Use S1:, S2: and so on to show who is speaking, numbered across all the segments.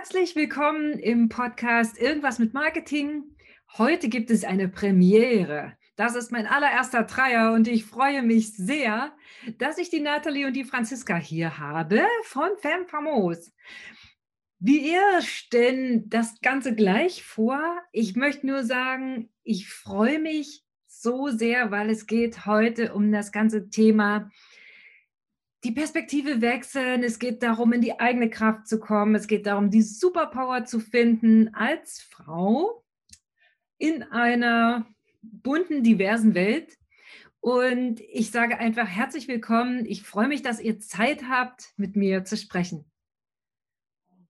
S1: Herzlich willkommen im Podcast Irgendwas mit Marketing. Heute gibt es eine Premiere. Das ist mein allererster Dreier und ich freue mich sehr, dass ich die Nathalie und die Franziska hier habe von Femme Famos. Wir stellen das Ganze gleich vor. Ich möchte nur sagen, ich freue mich so sehr, weil es geht heute um das ganze Thema die Perspektive wechseln. Es geht darum, in die eigene Kraft zu kommen. Es geht darum, die Superpower zu finden als Frau in einer bunten, diversen Welt. Und ich sage einfach herzlich willkommen. Ich freue mich, dass ihr Zeit habt, mit mir zu sprechen.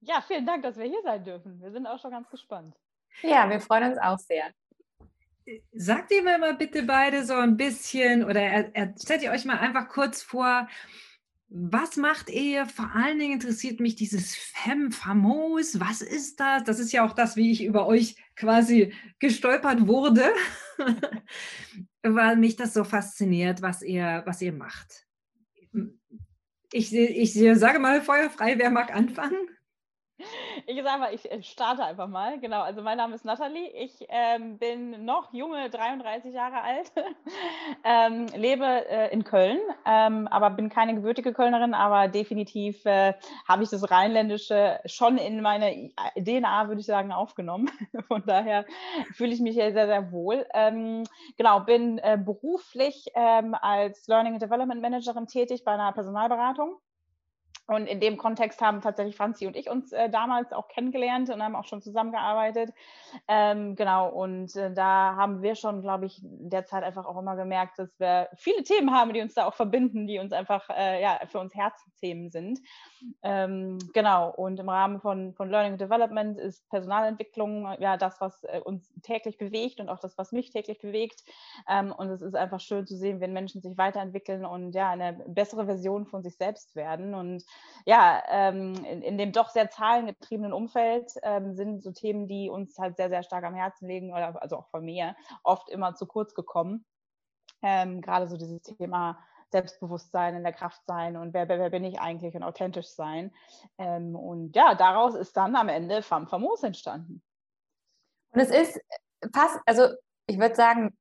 S2: Ja, vielen Dank, dass wir hier sein dürfen. Wir sind auch schon ganz gespannt.
S3: Ja, wir freuen uns auch sehr.
S1: Sagt ihr mir mal bitte beide so ein bisschen oder stellt ihr euch mal einfach kurz vor, was macht ihr? Vor allen Dingen interessiert mich dieses Femme Famos. Was ist das? Das ist ja auch das, wie ich über euch quasi gestolpert wurde, weil mich das so fasziniert, was ihr, was ihr macht. Ich, ich sage mal feuerfrei, wer mag anfangen?
S2: Ich sage mal, ich äh, starte einfach mal. Genau, also mein Name ist Nathalie. Ich ähm, bin noch junge, 33 Jahre alt, ähm, lebe äh, in Köln, ähm, aber bin keine gebürtige Kölnerin, aber definitiv äh, habe ich das Rheinländische schon in meine DNA, würde ich sagen, aufgenommen. Von daher fühle ich mich hier sehr, sehr wohl. Ähm, genau, bin äh, beruflich ähm, als Learning and Development Managerin tätig bei einer Personalberatung und in dem Kontext haben tatsächlich Franzi und ich uns äh, damals auch kennengelernt und haben auch schon zusammengearbeitet. Ähm, genau, und äh, da haben wir schon, glaube ich, derzeit einfach auch immer gemerkt, dass wir viele Themen haben, die uns da auch verbinden, die uns einfach äh, ja, für uns Herzensthemen sind. Ähm, genau, und im Rahmen von, von Learning and Development ist Personalentwicklung ja das, was äh, uns täglich bewegt und auch das, was mich täglich bewegt. Ähm, und es ist einfach schön zu sehen, wenn Menschen sich weiterentwickeln und ja, eine bessere Version von sich selbst werden. Und ja, ähm, in, in, dem doch sehr zahlengetriebenen Umfeld ähm, sind so Themen, die uns halt sehr, sehr stark am Herzen liegen, oder also auch von mir, oft immer zu kurz gekommen. Ähm, gerade so dieses Thema Selbstbewusstsein, in der Kraft sein und wer, wer, wer bin ich eigentlich und authentisch sein. Ähm, und ja, daraus ist dann am Ende Femme Famos entstanden.
S3: Und es ist fast, also ich würde sagen,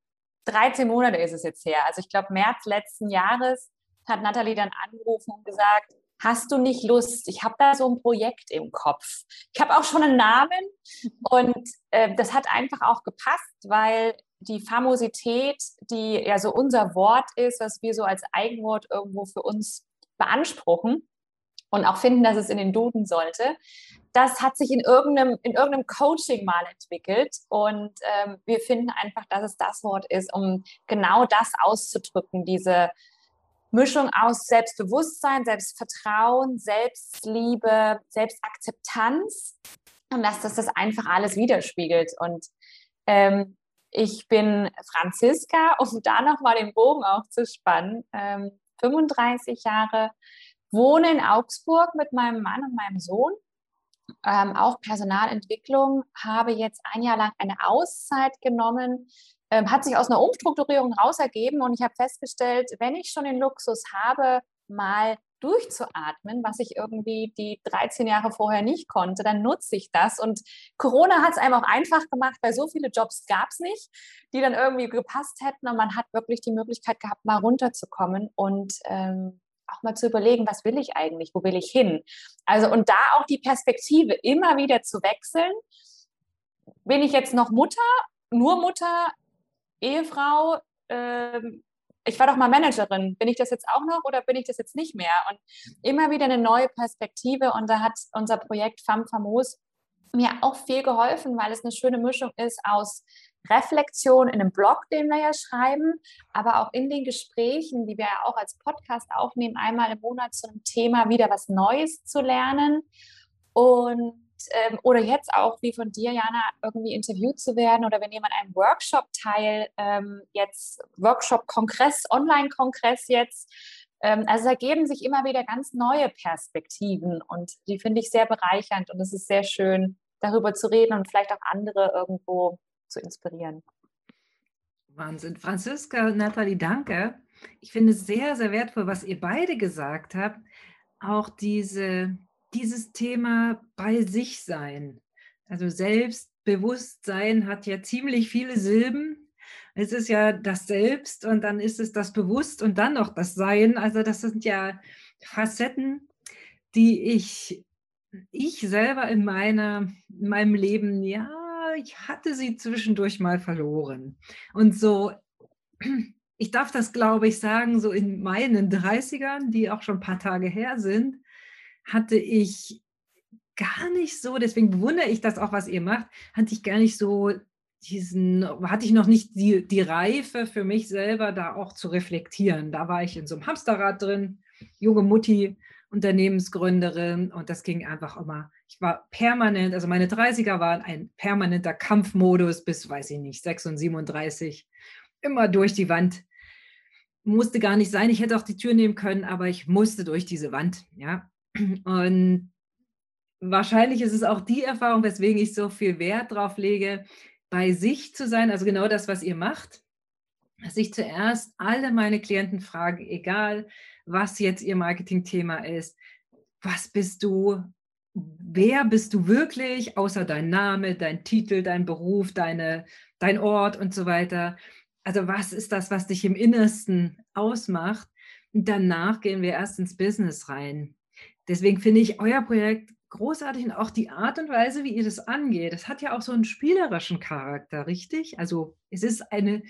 S3: 13 Monate ist es jetzt her. Also ich glaube, März letzten Jahres hat Nathalie dann angerufen und gesagt, hast du nicht Lust? Ich habe da so ein Projekt im Kopf. Ich habe auch schon einen Namen und äh, das hat einfach auch gepasst, weil die Famosität, die ja so unser Wort ist, was wir so als Eigenwort irgendwo für uns beanspruchen und auch finden, dass es in den Duden sollte, das hat sich in irgendeinem, in irgendeinem Coaching mal entwickelt und ähm, wir finden einfach, dass es das Wort ist, um genau das auszudrücken, diese Mischung aus Selbstbewusstsein, Selbstvertrauen, Selbstliebe, Selbstakzeptanz und dass das das einfach alles widerspiegelt. Und ähm, ich bin Franziska, um da nochmal den Bogen aufzuspannen, ähm, 35 Jahre, wohne in Augsburg mit meinem Mann und meinem Sohn. Ähm, auch Personalentwicklung, habe jetzt ein Jahr lang eine Auszeit genommen, ähm, hat sich aus einer Umstrukturierung raus ergeben und ich habe festgestellt, wenn ich schon den Luxus habe, mal durchzuatmen, was ich irgendwie die 13 Jahre vorher nicht konnte, dann nutze ich das. Und Corona hat es einem auch einfach gemacht, weil so viele Jobs gab es nicht, die dann irgendwie gepasst hätten und man hat wirklich die Möglichkeit gehabt, mal runterzukommen und ähm, auch mal zu überlegen, was will ich eigentlich, wo will ich hin? Also und da auch die Perspektive immer wieder zu wechseln. Bin ich jetzt noch Mutter, nur Mutter, Ehefrau, ähm, ich war doch mal Managerin, bin ich das jetzt auch noch oder bin ich das jetzt nicht mehr? Und immer wieder eine neue Perspektive und da hat unser Projekt Femme Famos mir auch viel geholfen, weil es eine schöne Mischung ist aus Reflexion in einem Blog, den wir ja schreiben, aber auch in den Gesprächen, die wir ja auch als Podcast aufnehmen, einmal im Monat zu einem Thema wieder was Neues zu lernen. Und ähm, oder jetzt auch wie von dir, Jana, irgendwie interviewt zu werden oder wenn jemand einen Workshop teilt, ähm, jetzt Workshop-Kongress, Online-Kongress jetzt. Ähm, also da geben sich immer wieder ganz neue Perspektiven und die finde ich sehr bereichernd und es ist sehr schön, darüber zu reden und vielleicht auch andere irgendwo zu inspirieren.
S1: Wahnsinn. Franziska, Nathalie, danke. Ich finde es sehr, sehr wertvoll, was ihr beide gesagt habt. Auch diese dieses Thema bei sich sein. Also Selbstbewusstsein hat ja ziemlich viele Silben. Es ist ja das Selbst und dann ist es das Bewusst und dann noch das Sein. Also das sind ja Facetten, die ich, ich selber in, meiner, in meinem Leben, ja, ich hatte sie zwischendurch mal verloren. Und so, ich darf das, glaube ich, sagen, so in meinen 30ern, die auch schon ein paar Tage her sind, hatte ich gar nicht so, deswegen bewundere ich das auch, was ihr macht, hatte ich gar nicht so diesen, hatte ich noch nicht die, die Reife für mich selber, da auch zu reflektieren. Da war ich in so einem Hamsterrad drin, junge Mutti, Unternehmensgründerin und das ging einfach immer. Ich war permanent, also meine 30er waren ein permanenter Kampfmodus bis, weiß ich nicht, 36, 37, immer durch die Wand. Musste gar nicht sein, ich hätte auch die Tür nehmen können, aber ich musste durch diese Wand, ja. Und wahrscheinlich ist es auch die Erfahrung, weswegen ich so viel Wert drauf lege, bei sich zu sein, also genau das, was ihr macht, dass ich zuerst alle meine Klienten frage, egal was jetzt ihr Marketingthema ist, was bist du, wer bist du wirklich, außer dein Name, dein Titel, dein Beruf, deine, dein Ort und so weiter. Also was ist das, was dich im Innersten ausmacht? Und danach gehen wir erst ins Business rein. Deswegen finde ich euer Projekt großartig und auch die Art und Weise, wie ihr das angeht. Das hat ja auch so einen spielerischen Charakter, richtig? Also es ist eine,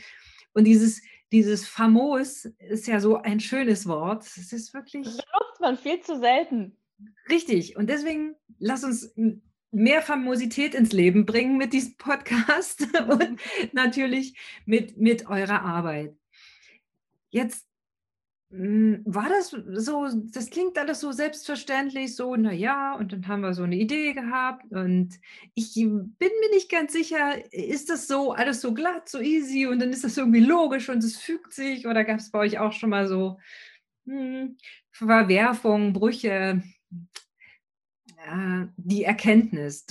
S1: und dieses, dieses famos ist ja so ein schönes Wort. Es ist wirklich. Das
S2: benutzt man viel zu selten.
S1: Richtig. Und deswegen lass uns mehr Famosität ins Leben bringen mit diesem Podcast und natürlich mit, mit eurer Arbeit. Jetzt war das so, das klingt alles so selbstverständlich, so, naja, und dann haben wir so eine Idee gehabt und ich bin mir nicht ganz sicher, ist das so alles so glatt, so easy und dann ist das irgendwie logisch und es fügt sich oder gab es bei euch auch schon mal so hm, Verwerfungen, Brüche, äh, die Erkenntnis?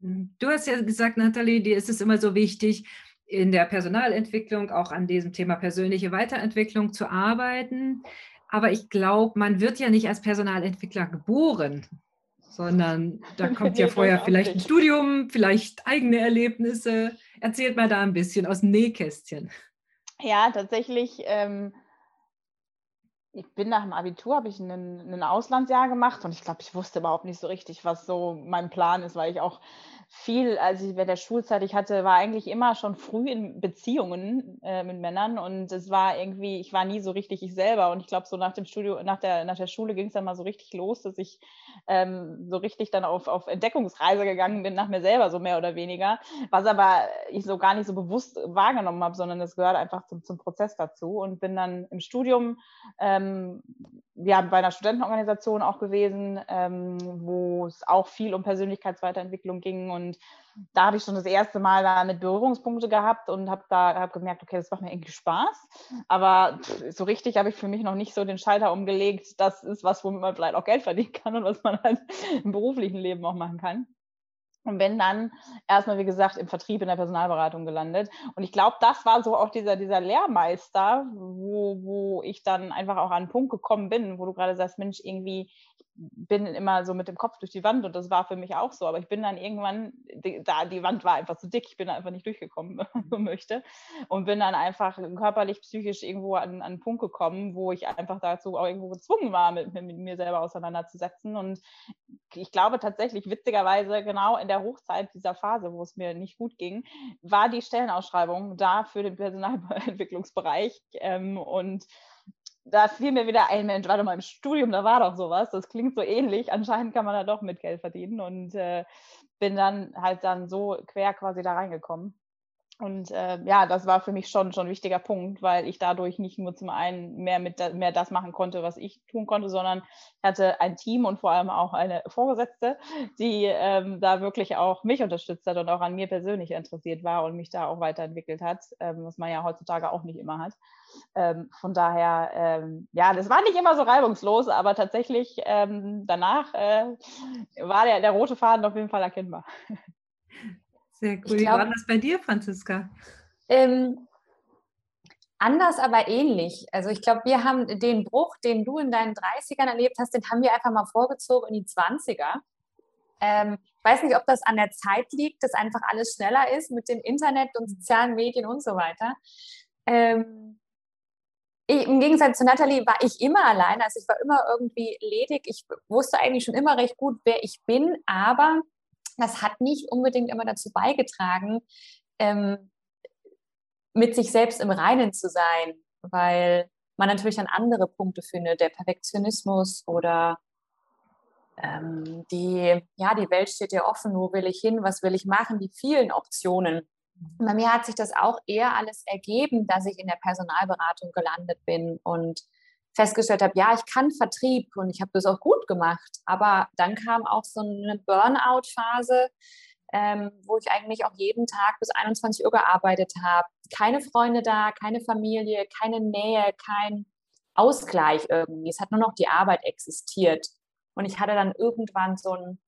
S1: Du hast ja gesagt, Nathalie, dir ist es immer so wichtig, in der Personalentwicklung auch an diesem Thema persönliche Weiterentwicklung zu arbeiten. Aber ich glaube, man wird ja nicht als Personalentwickler geboren, sondern da kommt ja vorher vielleicht ein Studium, vielleicht eigene Erlebnisse. Erzählt mal da ein bisschen aus dem Nähkästchen.
S2: Ja, tatsächlich. Ähm, ich bin nach dem Abitur, habe ich ein Auslandsjahr gemacht und ich glaube, ich wusste überhaupt nicht so richtig, was so mein Plan ist, weil ich auch viel, als ich bei der Schulzeit ich hatte, war eigentlich immer schon früh in Beziehungen äh, mit Männern und es war irgendwie, ich war nie so richtig ich selber und ich glaube so nach dem Studio, nach der, nach der Schule ging es dann mal so richtig los, dass ich ähm, so richtig dann auf, auf Entdeckungsreise gegangen bin nach mir selber so mehr oder weniger, was aber ich so gar nicht so bewusst wahrgenommen habe, sondern es gehört einfach zum, zum Prozess dazu und bin dann im Studium ähm, ja, bei einer Studentenorganisation auch gewesen, ähm, wo es auch viel um Persönlichkeitsweiterentwicklung ging und da habe ich schon das erste Mal damit Berührungspunkte gehabt und habe da hab gemerkt, okay, das macht mir irgendwie Spaß. Aber so richtig habe ich für mich noch nicht so den Schalter umgelegt. Das ist was, womit man vielleicht auch Geld verdienen kann und was man halt im beruflichen Leben auch machen kann. Und bin dann erstmal, wie gesagt, im Vertrieb in der Personalberatung gelandet. Und ich glaube, das war so auch dieser, dieser Lehrmeister, wo, wo ich dann einfach auch an einen Punkt gekommen bin, wo du gerade sagst, Mensch, irgendwie, bin immer so mit dem Kopf durch die Wand und das war für mich auch so. Aber ich bin dann irgendwann, da die Wand war einfach zu dick, ich bin einfach nicht durchgekommen, wenn man so möchte. Und bin dann einfach körperlich, psychisch irgendwo an, an einen Punkt gekommen, wo ich einfach dazu auch irgendwo gezwungen war, mit, mit mir selber auseinanderzusetzen. Und ich glaube tatsächlich, witzigerweise, genau in der Hochzeit dieser Phase, wo es mir nicht gut ging, war die Stellenausschreibung da für den Personalentwicklungsbereich. Ähm, und da fiel mir wieder ein, Mensch, warte mal, im Studium, da war doch sowas, das klingt so ähnlich, anscheinend kann man da doch mit Geld verdienen und äh, bin dann halt dann so quer quasi da reingekommen. Und äh, ja, das war für mich schon, schon ein wichtiger Punkt, weil ich dadurch nicht nur zum einen mehr, mit, mehr das machen konnte, was ich tun konnte, sondern ich hatte ein Team und vor allem auch eine Vorgesetzte, die ähm, da wirklich auch mich unterstützt hat und auch an mir persönlich interessiert war und mich da auch weiterentwickelt hat, ähm, was man ja heutzutage auch nicht immer hat. Ähm, von daher, ähm, ja, das war nicht immer so reibungslos, aber tatsächlich ähm, danach äh, war der, der rote Faden auf jeden Fall erkennbar.
S1: Sehr cool. Wie war das bei dir, Franziska?
S3: Ähm, Anders, aber ähnlich. Also ich glaube, wir haben den Bruch, den du in deinen 30ern erlebt hast, den haben wir einfach mal vorgezogen in die 20er. Ähm, ich weiß nicht, ob das an der Zeit liegt, dass einfach alles schneller ist mit dem Internet und sozialen Medien und so weiter. Ähm, ich, Im Gegensatz zu Nathalie war ich immer alleine, also ich war immer irgendwie ledig. Ich wusste eigentlich schon immer recht gut, wer ich bin, aber das hat nicht unbedingt immer dazu beigetragen, ähm, mit sich selbst im Reinen zu sein, weil man natürlich dann andere Punkte findet, der Perfektionismus oder ähm, die, ja, die Welt steht ja offen, wo will ich hin, was will ich machen, die vielen Optionen. Bei mir hat sich das auch eher alles ergeben, dass ich in der Personalberatung gelandet bin und festgestellt habe, ja, ich kann Vertrieb und ich habe das auch gut gemacht. Aber dann kam auch so eine Burnout-Phase, ähm, wo ich eigentlich auch jeden Tag bis 21 Uhr gearbeitet habe. Keine Freunde da, keine Familie, keine Nähe, kein Ausgleich irgendwie. Es hat nur noch die Arbeit existiert. Und ich hatte dann irgendwann so ein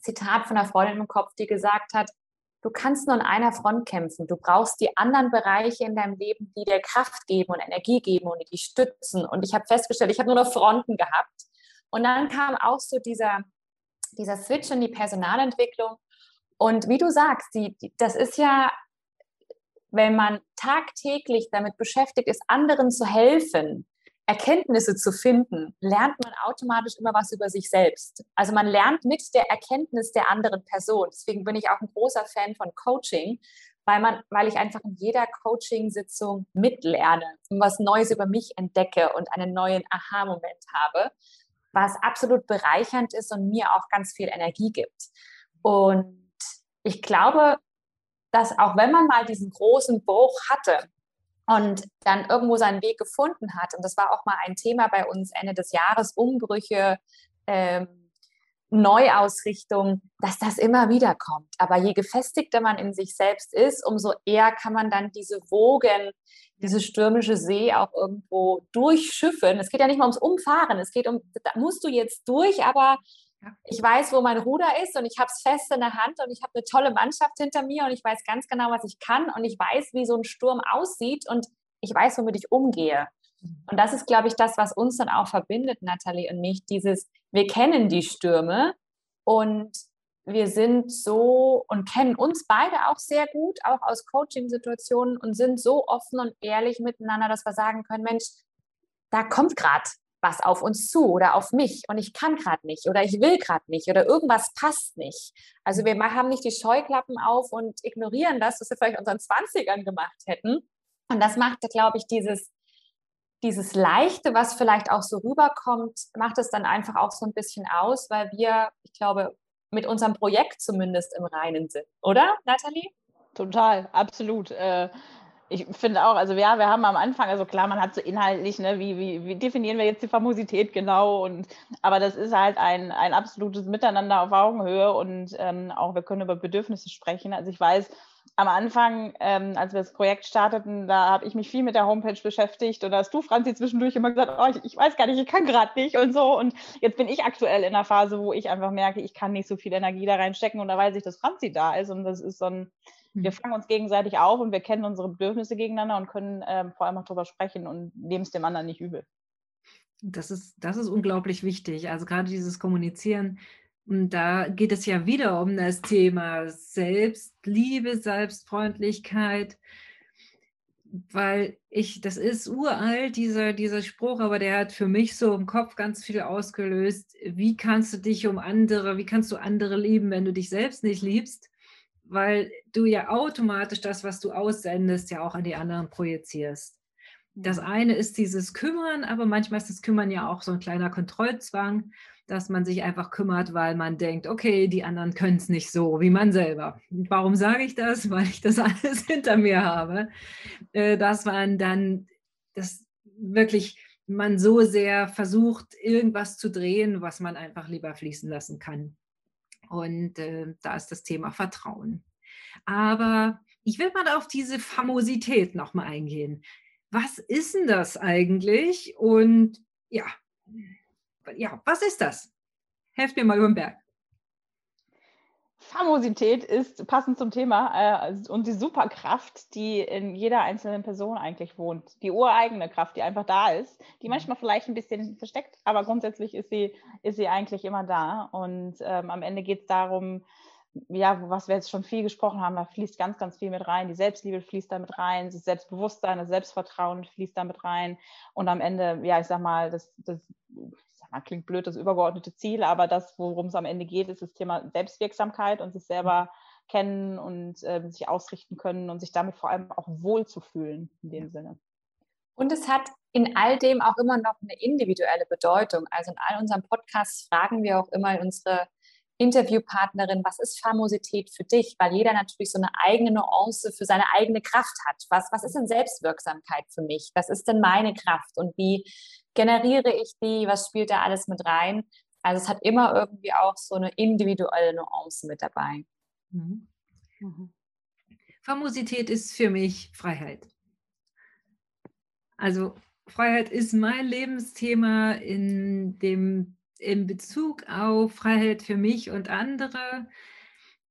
S3: Zitat von einer Freundin im Kopf, die gesagt hat, du kannst nur an einer Front kämpfen. Du brauchst die anderen Bereiche in deinem Leben, die dir Kraft geben und Energie geben und die stützen. Und ich habe festgestellt, ich habe nur noch Fronten gehabt. Und dann kam auch so dieser, dieser Switch in die Personalentwicklung. Und wie du sagst, die, die, das ist ja, wenn man tagtäglich damit beschäftigt ist, anderen zu helfen, Erkenntnisse zu finden, lernt man automatisch immer was über sich selbst. Also man lernt mit der Erkenntnis der anderen Person. Deswegen bin ich auch ein großer Fan von Coaching, weil, man, weil ich einfach in jeder Coaching-Sitzung mitlerne und was Neues über mich entdecke und einen neuen Aha-Moment habe, was absolut bereichernd ist und mir auch ganz viel Energie gibt. Und ich glaube, dass auch wenn man mal diesen großen Bruch hatte, und dann irgendwo seinen Weg gefunden hat. Und das war auch mal ein Thema bei uns Ende des Jahres, Umbrüche, ähm, Neuausrichtung, dass das immer wieder kommt. Aber je gefestigter man in sich selbst ist, umso eher kann man dann diese Wogen, diese stürmische See auch irgendwo durchschiffen. Es geht ja nicht mal ums Umfahren, es geht um, da musst du jetzt durch, aber ich weiß, wo mein Ruder ist und ich habe es fest in der Hand und ich habe eine tolle Mannschaft hinter mir und ich weiß ganz genau, was ich kann und ich weiß, wie so ein Sturm aussieht und ich weiß, womit ich umgehe. Und das ist, glaube ich, das, was uns dann auch verbindet, Nathalie und mich, dieses, wir kennen die Stürme und wir sind so und kennen uns beide auch sehr gut, auch aus Coaching-Situationen und sind so offen und ehrlich miteinander, dass wir sagen können, Mensch, da kommt gerade was auf uns zu oder auf mich und ich kann gerade nicht oder ich will gerade nicht oder irgendwas passt nicht. Also wir haben nicht die Scheuklappen auf und ignorieren das, was wir vielleicht unseren 20ern gemacht hätten. Und das macht, glaube ich, dieses, dieses Leichte, was vielleicht auch so rüberkommt, macht es dann einfach auch so ein bisschen aus, weil wir, ich glaube, mit unserem Projekt zumindest im Reinen sind, oder, Nathalie?
S2: Total, absolut. Äh, ich finde auch, also ja, wir haben am Anfang, also klar, man hat so inhaltlich, ne, wie, wie, wie definieren wir jetzt die Famosität genau und aber das ist halt ein, ein absolutes Miteinander auf Augenhöhe und ähm, auch wir können über Bedürfnisse sprechen. Also ich weiß, am Anfang, ähm, als wir das Projekt starteten, da habe ich mich viel mit der Homepage beschäftigt und da hast du, Franzi, zwischendurch immer gesagt, oh, ich, ich weiß gar nicht, ich kann gerade nicht und so. Und jetzt bin ich aktuell in einer Phase, wo ich einfach merke, ich kann nicht so viel Energie da reinstecken und da weiß ich, dass Franzi da ist und das ist so ein wir hm. fangen uns gegenseitig auf und wir kennen unsere Bedürfnisse gegeneinander und können ähm, vor allem auch darüber sprechen und nehmen es dem anderen nicht übel.
S1: Das ist, das ist unglaublich wichtig. Also gerade dieses Kommunizieren, und da geht es ja wieder um das Thema Selbstliebe, Selbstfreundlichkeit, weil ich, das ist uralt, dieser, dieser Spruch, aber der hat für mich so im Kopf ganz viel ausgelöst. Wie kannst du dich um andere, wie kannst du andere lieben, wenn du dich selbst nicht liebst? Weil du ja automatisch das, was du aussendest, ja auch an die anderen projizierst. Das mhm. eine ist dieses Kümmern, aber manchmal ist das Kümmern ja auch so ein kleiner Kontrollzwang, dass man sich einfach kümmert, weil man denkt, okay, die anderen können es nicht so wie man selber. Warum sage ich das? Weil ich das alles hinter mir habe, äh, dass man dann das wirklich man so sehr versucht, irgendwas zu drehen, was man einfach lieber fließen lassen kann. Und äh, da ist das Thema Vertrauen. Aber ich will mal auf diese Famosität nochmal eingehen. Was ist denn das eigentlich? Und ja, ja, was ist das? Helft mir mal über den Berg.
S2: Famosität ist passend zum Thema äh, und die Superkraft, die in jeder einzelnen Person eigentlich wohnt. Die ureigene Kraft, die einfach da ist, die mhm. manchmal vielleicht ein bisschen versteckt, aber grundsätzlich ist sie, ist sie eigentlich immer da. Und ähm, am Ende geht es darum, ja, was wir jetzt schon viel gesprochen haben, da fließt ganz, ganz viel mit rein. Die Selbstliebe fließt damit rein, das Selbstbewusstsein, das Selbstvertrauen fließt damit rein. Und am Ende, ja, ich sag mal, das, das sag klingt blöd, das übergeordnete Ziel, aber das, worum es am Ende geht, ist das Thema Selbstwirksamkeit und sich selber kennen und äh, sich ausrichten können und sich damit vor allem auch wohlzufühlen in dem Sinne.
S3: Und es hat in all dem auch immer noch eine individuelle Bedeutung. Also in all unseren Podcasts fragen wir auch immer unsere Interviewpartnerin, was ist Famosität für dich? Weil jeder natürlich so eine eigene Nuance für seine eigene Kraft hat. Was, was ist denn Selbstwirksamkeit für mich? Was ist denn meine Kraft? Und wie generiere ich die? Was spielt da alles mit rein? Also es hat immer irgendwie auch so eine individuelle Nuance mit dabei. Mhm.
S1: Mhm. Famosität ist für mich Freiheit. Also Freiheit ist mein Lebensthema in dem in Bezug auf Freiheit für mich und andere.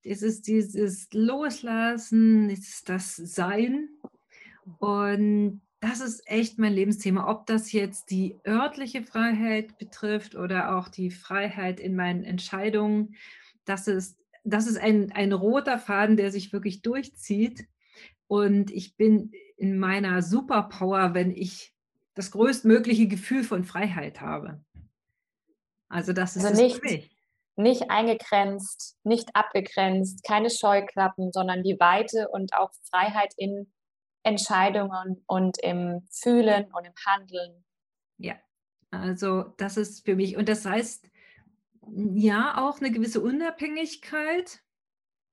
S1: Es ist dieses Loslassen, es ist das Sein. Und das ist echt mein Lebensthema, ob das jetzt die örtliche Freiheit betrifft oder auch die Freiheit in meinen Entscheidungen. Das ist, das ist ein, ein roter Faden, der sich wirklich durchzieht. Und ich bin in meiner Superpower, wenn ich das größtmögliche Gefühl von Freiheit habe. Also das ist
S3: also nicht, es nicht eingegrenzt, nicht abgegrenzt, keine Scheuklappen, sondern die Weite und auch Freiheit in Entscheidungen und im Fühlen und im Handeln.
S1: Ja, also das ist für mich, und das heißt ja auch eine gewisse Unabhängigkeit,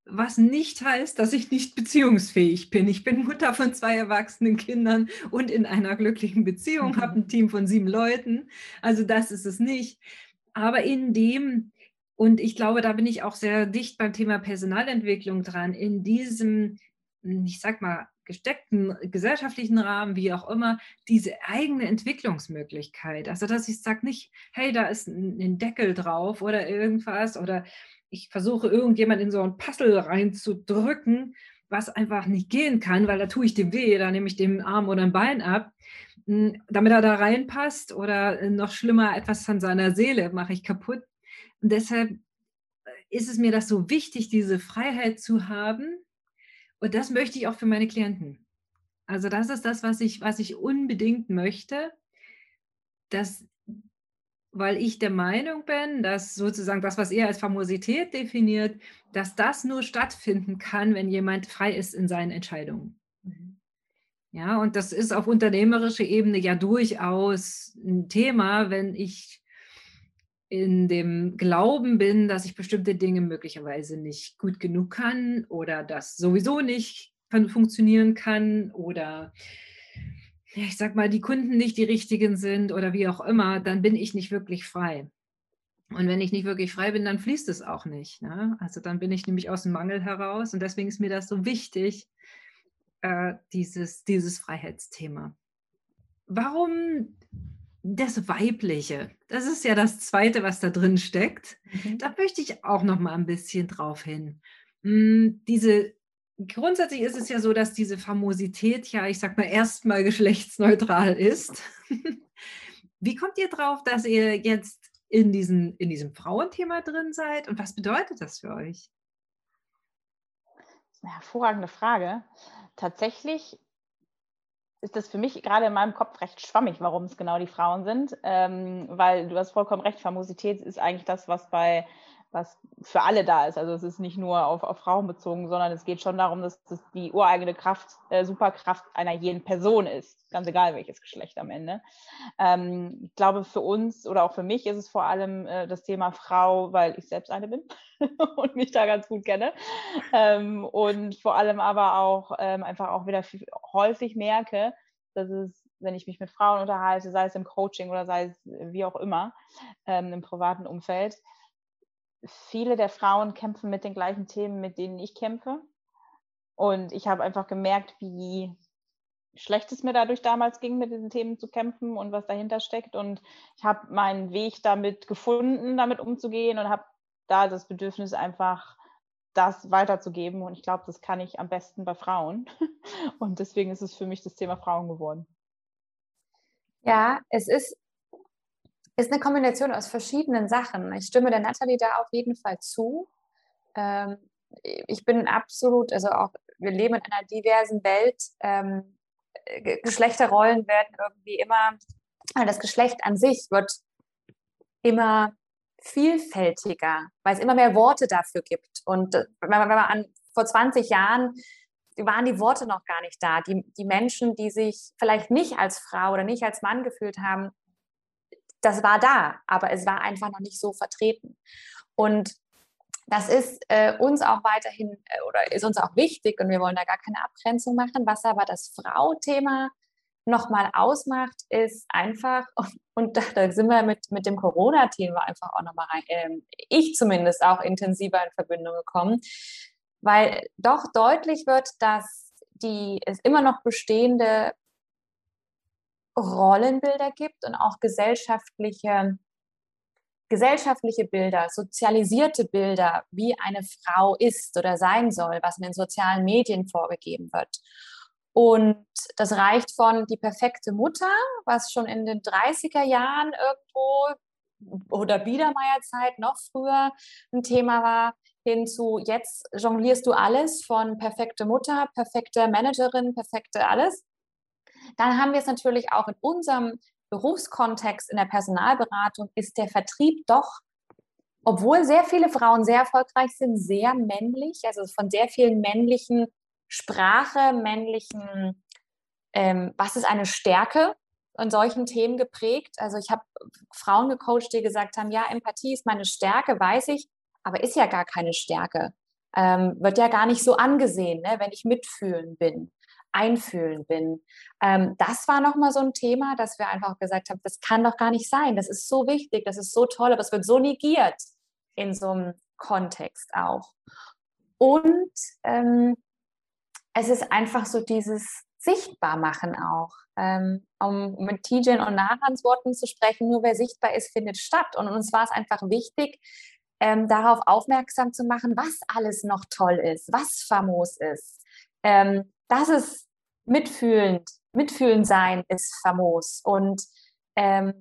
S1: was nicht heißt, dass ich nicht beziehungsfähig bin. Ich bin Mutter von zwei erwachsenen Kindern und in einer glücklichen Beziehung, mhm. habe ein Team von sieben Leuten. Also das ist es nicht aber in dem, und ich glaube, da bin ich auch sehr dicht beim Thema Personalentwicklung dran, in diesem, ich sag mal, gesteckten gesellschaftlichen Rahmen, wie auch immer, diese eigene Entwicklungsmöglichkeit. Also, dass ich sage nicht, hey, da ist ein Deckel drauf oder irgendwas oder ich versuche irgendjemand in so ein Puzzle reinzudrücken, was einfach nicht gehen kann, weil da tue ich dem weh, da nehme ich dem Arm oder ein Bein ab, hm, damit er da reinpasst oder noch schlimmer, etwas von seiner Seele mache ich kaputt. Und deshalb äh, ist es mir das so wichtig, diese Freiheit zu haben. Und das möchte ich auch für meine Klienten. Also das ist das, was ich, was ich unbedingt möchte, dass, weil ich der Meinung bin, dass sozusagen das, was er als Famosität definiert, dass das nur stattfinden kann, wenn jemand frei ist in seinen Entscheidungen. Ja, und das ist auf unternehmerischer Ebene ja durchaus ein Thema, wenn ich in dem Glauben bin, dass ich bestimmte Dinge möglicherweise nicht gut genug kann oder das sowieso nicht funktionieren kann oder ich sag mal, die Kunden nicht die richtigen sind oder wie auch immer, dann bin ich nicht wirklich frei. Und wenn ich nicht wirklich frei bin, dann fließt es auch nicht. Ne? Also dann bin ich nämlich aus dem Mangel heraus und deswegen ist mir das so wichtig, äh, dieses, dieses Freiheitsthema. Warum das Weibliche? Das ist ja das Zweite, was da drin steckt. Mhm. Da möchte ich auch noch mal ein bisschen drauf hin. Hm, diese grundsätzlich ist es ja so, dass diese Famosität ja, ich sag mal, erstmal geschlechtsneutral ist. Wie kommt ihr drauf, dass ihr jetzt in, diesen, in diesem Frauenthema drin seid und was bedeutet das für euch?
S2: Das ist eine hervorragende Frage tatsächlich ist das für mich gerade in meinem Kopf recht schwammig, warum es genau die Frauen sind, ähm, weil du hast vollkommen recht, Famosität ist eigentlich das, was bei was für alle da ist. Also es ist nicht nur auf, auf Frauen bezogen, sondern es geht schon darum, dass das die ureigene Kraft, äh, Superkraft einer jeden Person ist, ganz egal welches Geschlecht am Ende. Ähm, ich glaube, für uns oder auch für mich ist es vor allem äh, das Thema Frau, weil ich selbst eine bin und mich da ganz gut kenne. Ähm, und vor allem aber auch ähm, einfach auch wieder häufig merke, dass es wenn ich mich mit Frauen unterhalte, sei es im Coaching oder sei es wie auch immer, ähm, im privaten Umfeld, viele der Frauen kämpfen mit den gleichen Themen, mit denen ich kämpfe. Und ich habe einfach gemerkt, wie schlecht es mir dadurch damals ging, mit diesen Themen zu kämpfen und was dahinter steckt. Und ich habe meinen Weg damit gefunden, damit umzugehen und habe da das Bedürfnis einfach das weiterzugeben. Und ich glaube, das kann ich am besten bei Frauen. Und deswegen ist es für mich das Thema Frauen geworden.
S3: Ja, es ist, ist eine Kombination aus verschiedenen Sachen. Ich stimme der Nathalie da auf jeden Fall zu. Ähm, ich bin absolut, also auch, wir leben in einer diversen Welt. Ähm, Geschlechterrollen werden irgendwie immer, das Geschlecht an sich wird immer vielfältiger, weil es immer mehr Worte dafür gibt. Und äh, wenn man, wenn man an, vor 20 Jahren waren die Worte noch gar nicht da. Die, die Menschen, die sich vielleicht nicht als Frau oder nicht als Mann gefühlt haben, das war da, aber es war einfach noch nicht so vertreten. Und das ist äh, uns auch weiterhin äh, oder ist uns auch wichtig und wir wollen da gar keine Abgrenzung machen. Was aber das Frau-Thema nochmal ausmacht, ist einfach, und da, da, sind wir mit, mit dem Corona-Thema einfach auch nochmal äh, ich zumindest auch intensiver in Verbindung gekommen, weil doch deutlich wird, dass die, es immer noch bestehende Rollenbilder gibt und auch gesellschaftliche, gesellschaftliche Bilder, sozialisierte Bilder, wie eine Frau ist oder sein soll, was in den sozialen Medien vorgegeben wird. Und das reicht von die perfekte Mutter, was schon in den 30er Jahren irgendwo oder Biedermeierzeit noch früher ein Thema war, hin zu jetzt jonglierst du alles von perfekte Mutter, perfekte Managerin, perfekte alles. Dann haben wir es natürlich auch in unserem Berufskontext in der Personalberatung, ist der Vertrieb doch, obwohl sehr viele Frauen sehr erfolgreich sind, sehr männlich, also von sehr vielen männlichen Sprache, männlichen, ähm, was ist eine Stärke und solchen Themen geprägt. Also ich habe Frauen gecoacht, die gesagt haben, ja, Empathie ist meine Stärke, weiß ich, aber ist ja gar keine Stärke. Ähm, wird ja gar nicht so angesehen, ne, wenn ich mitfühlen bin, einfühlen bin. Ähm, das war nochmal so ein Thema, dass wir einfach gesagt haben, das kann doch gar nicht sein. Das ist so wichtig, das ist so toll, aber es wird so negiert in so einem Kontext auch. Und ähm, es ist einfach so dieses Sichtbarmachen auch. Ähm, um mit Tijen und Nahans Worten zu sprechen, nur wer sichtbar ist, findet statt. Und uns war es einfach wichtig, ähm, darauf aufmerksam zu machen, was alles noch toll ist, was famos ist. Ähm, dass es mitfühlend, mitfühlend sein ist famos. Und ähm,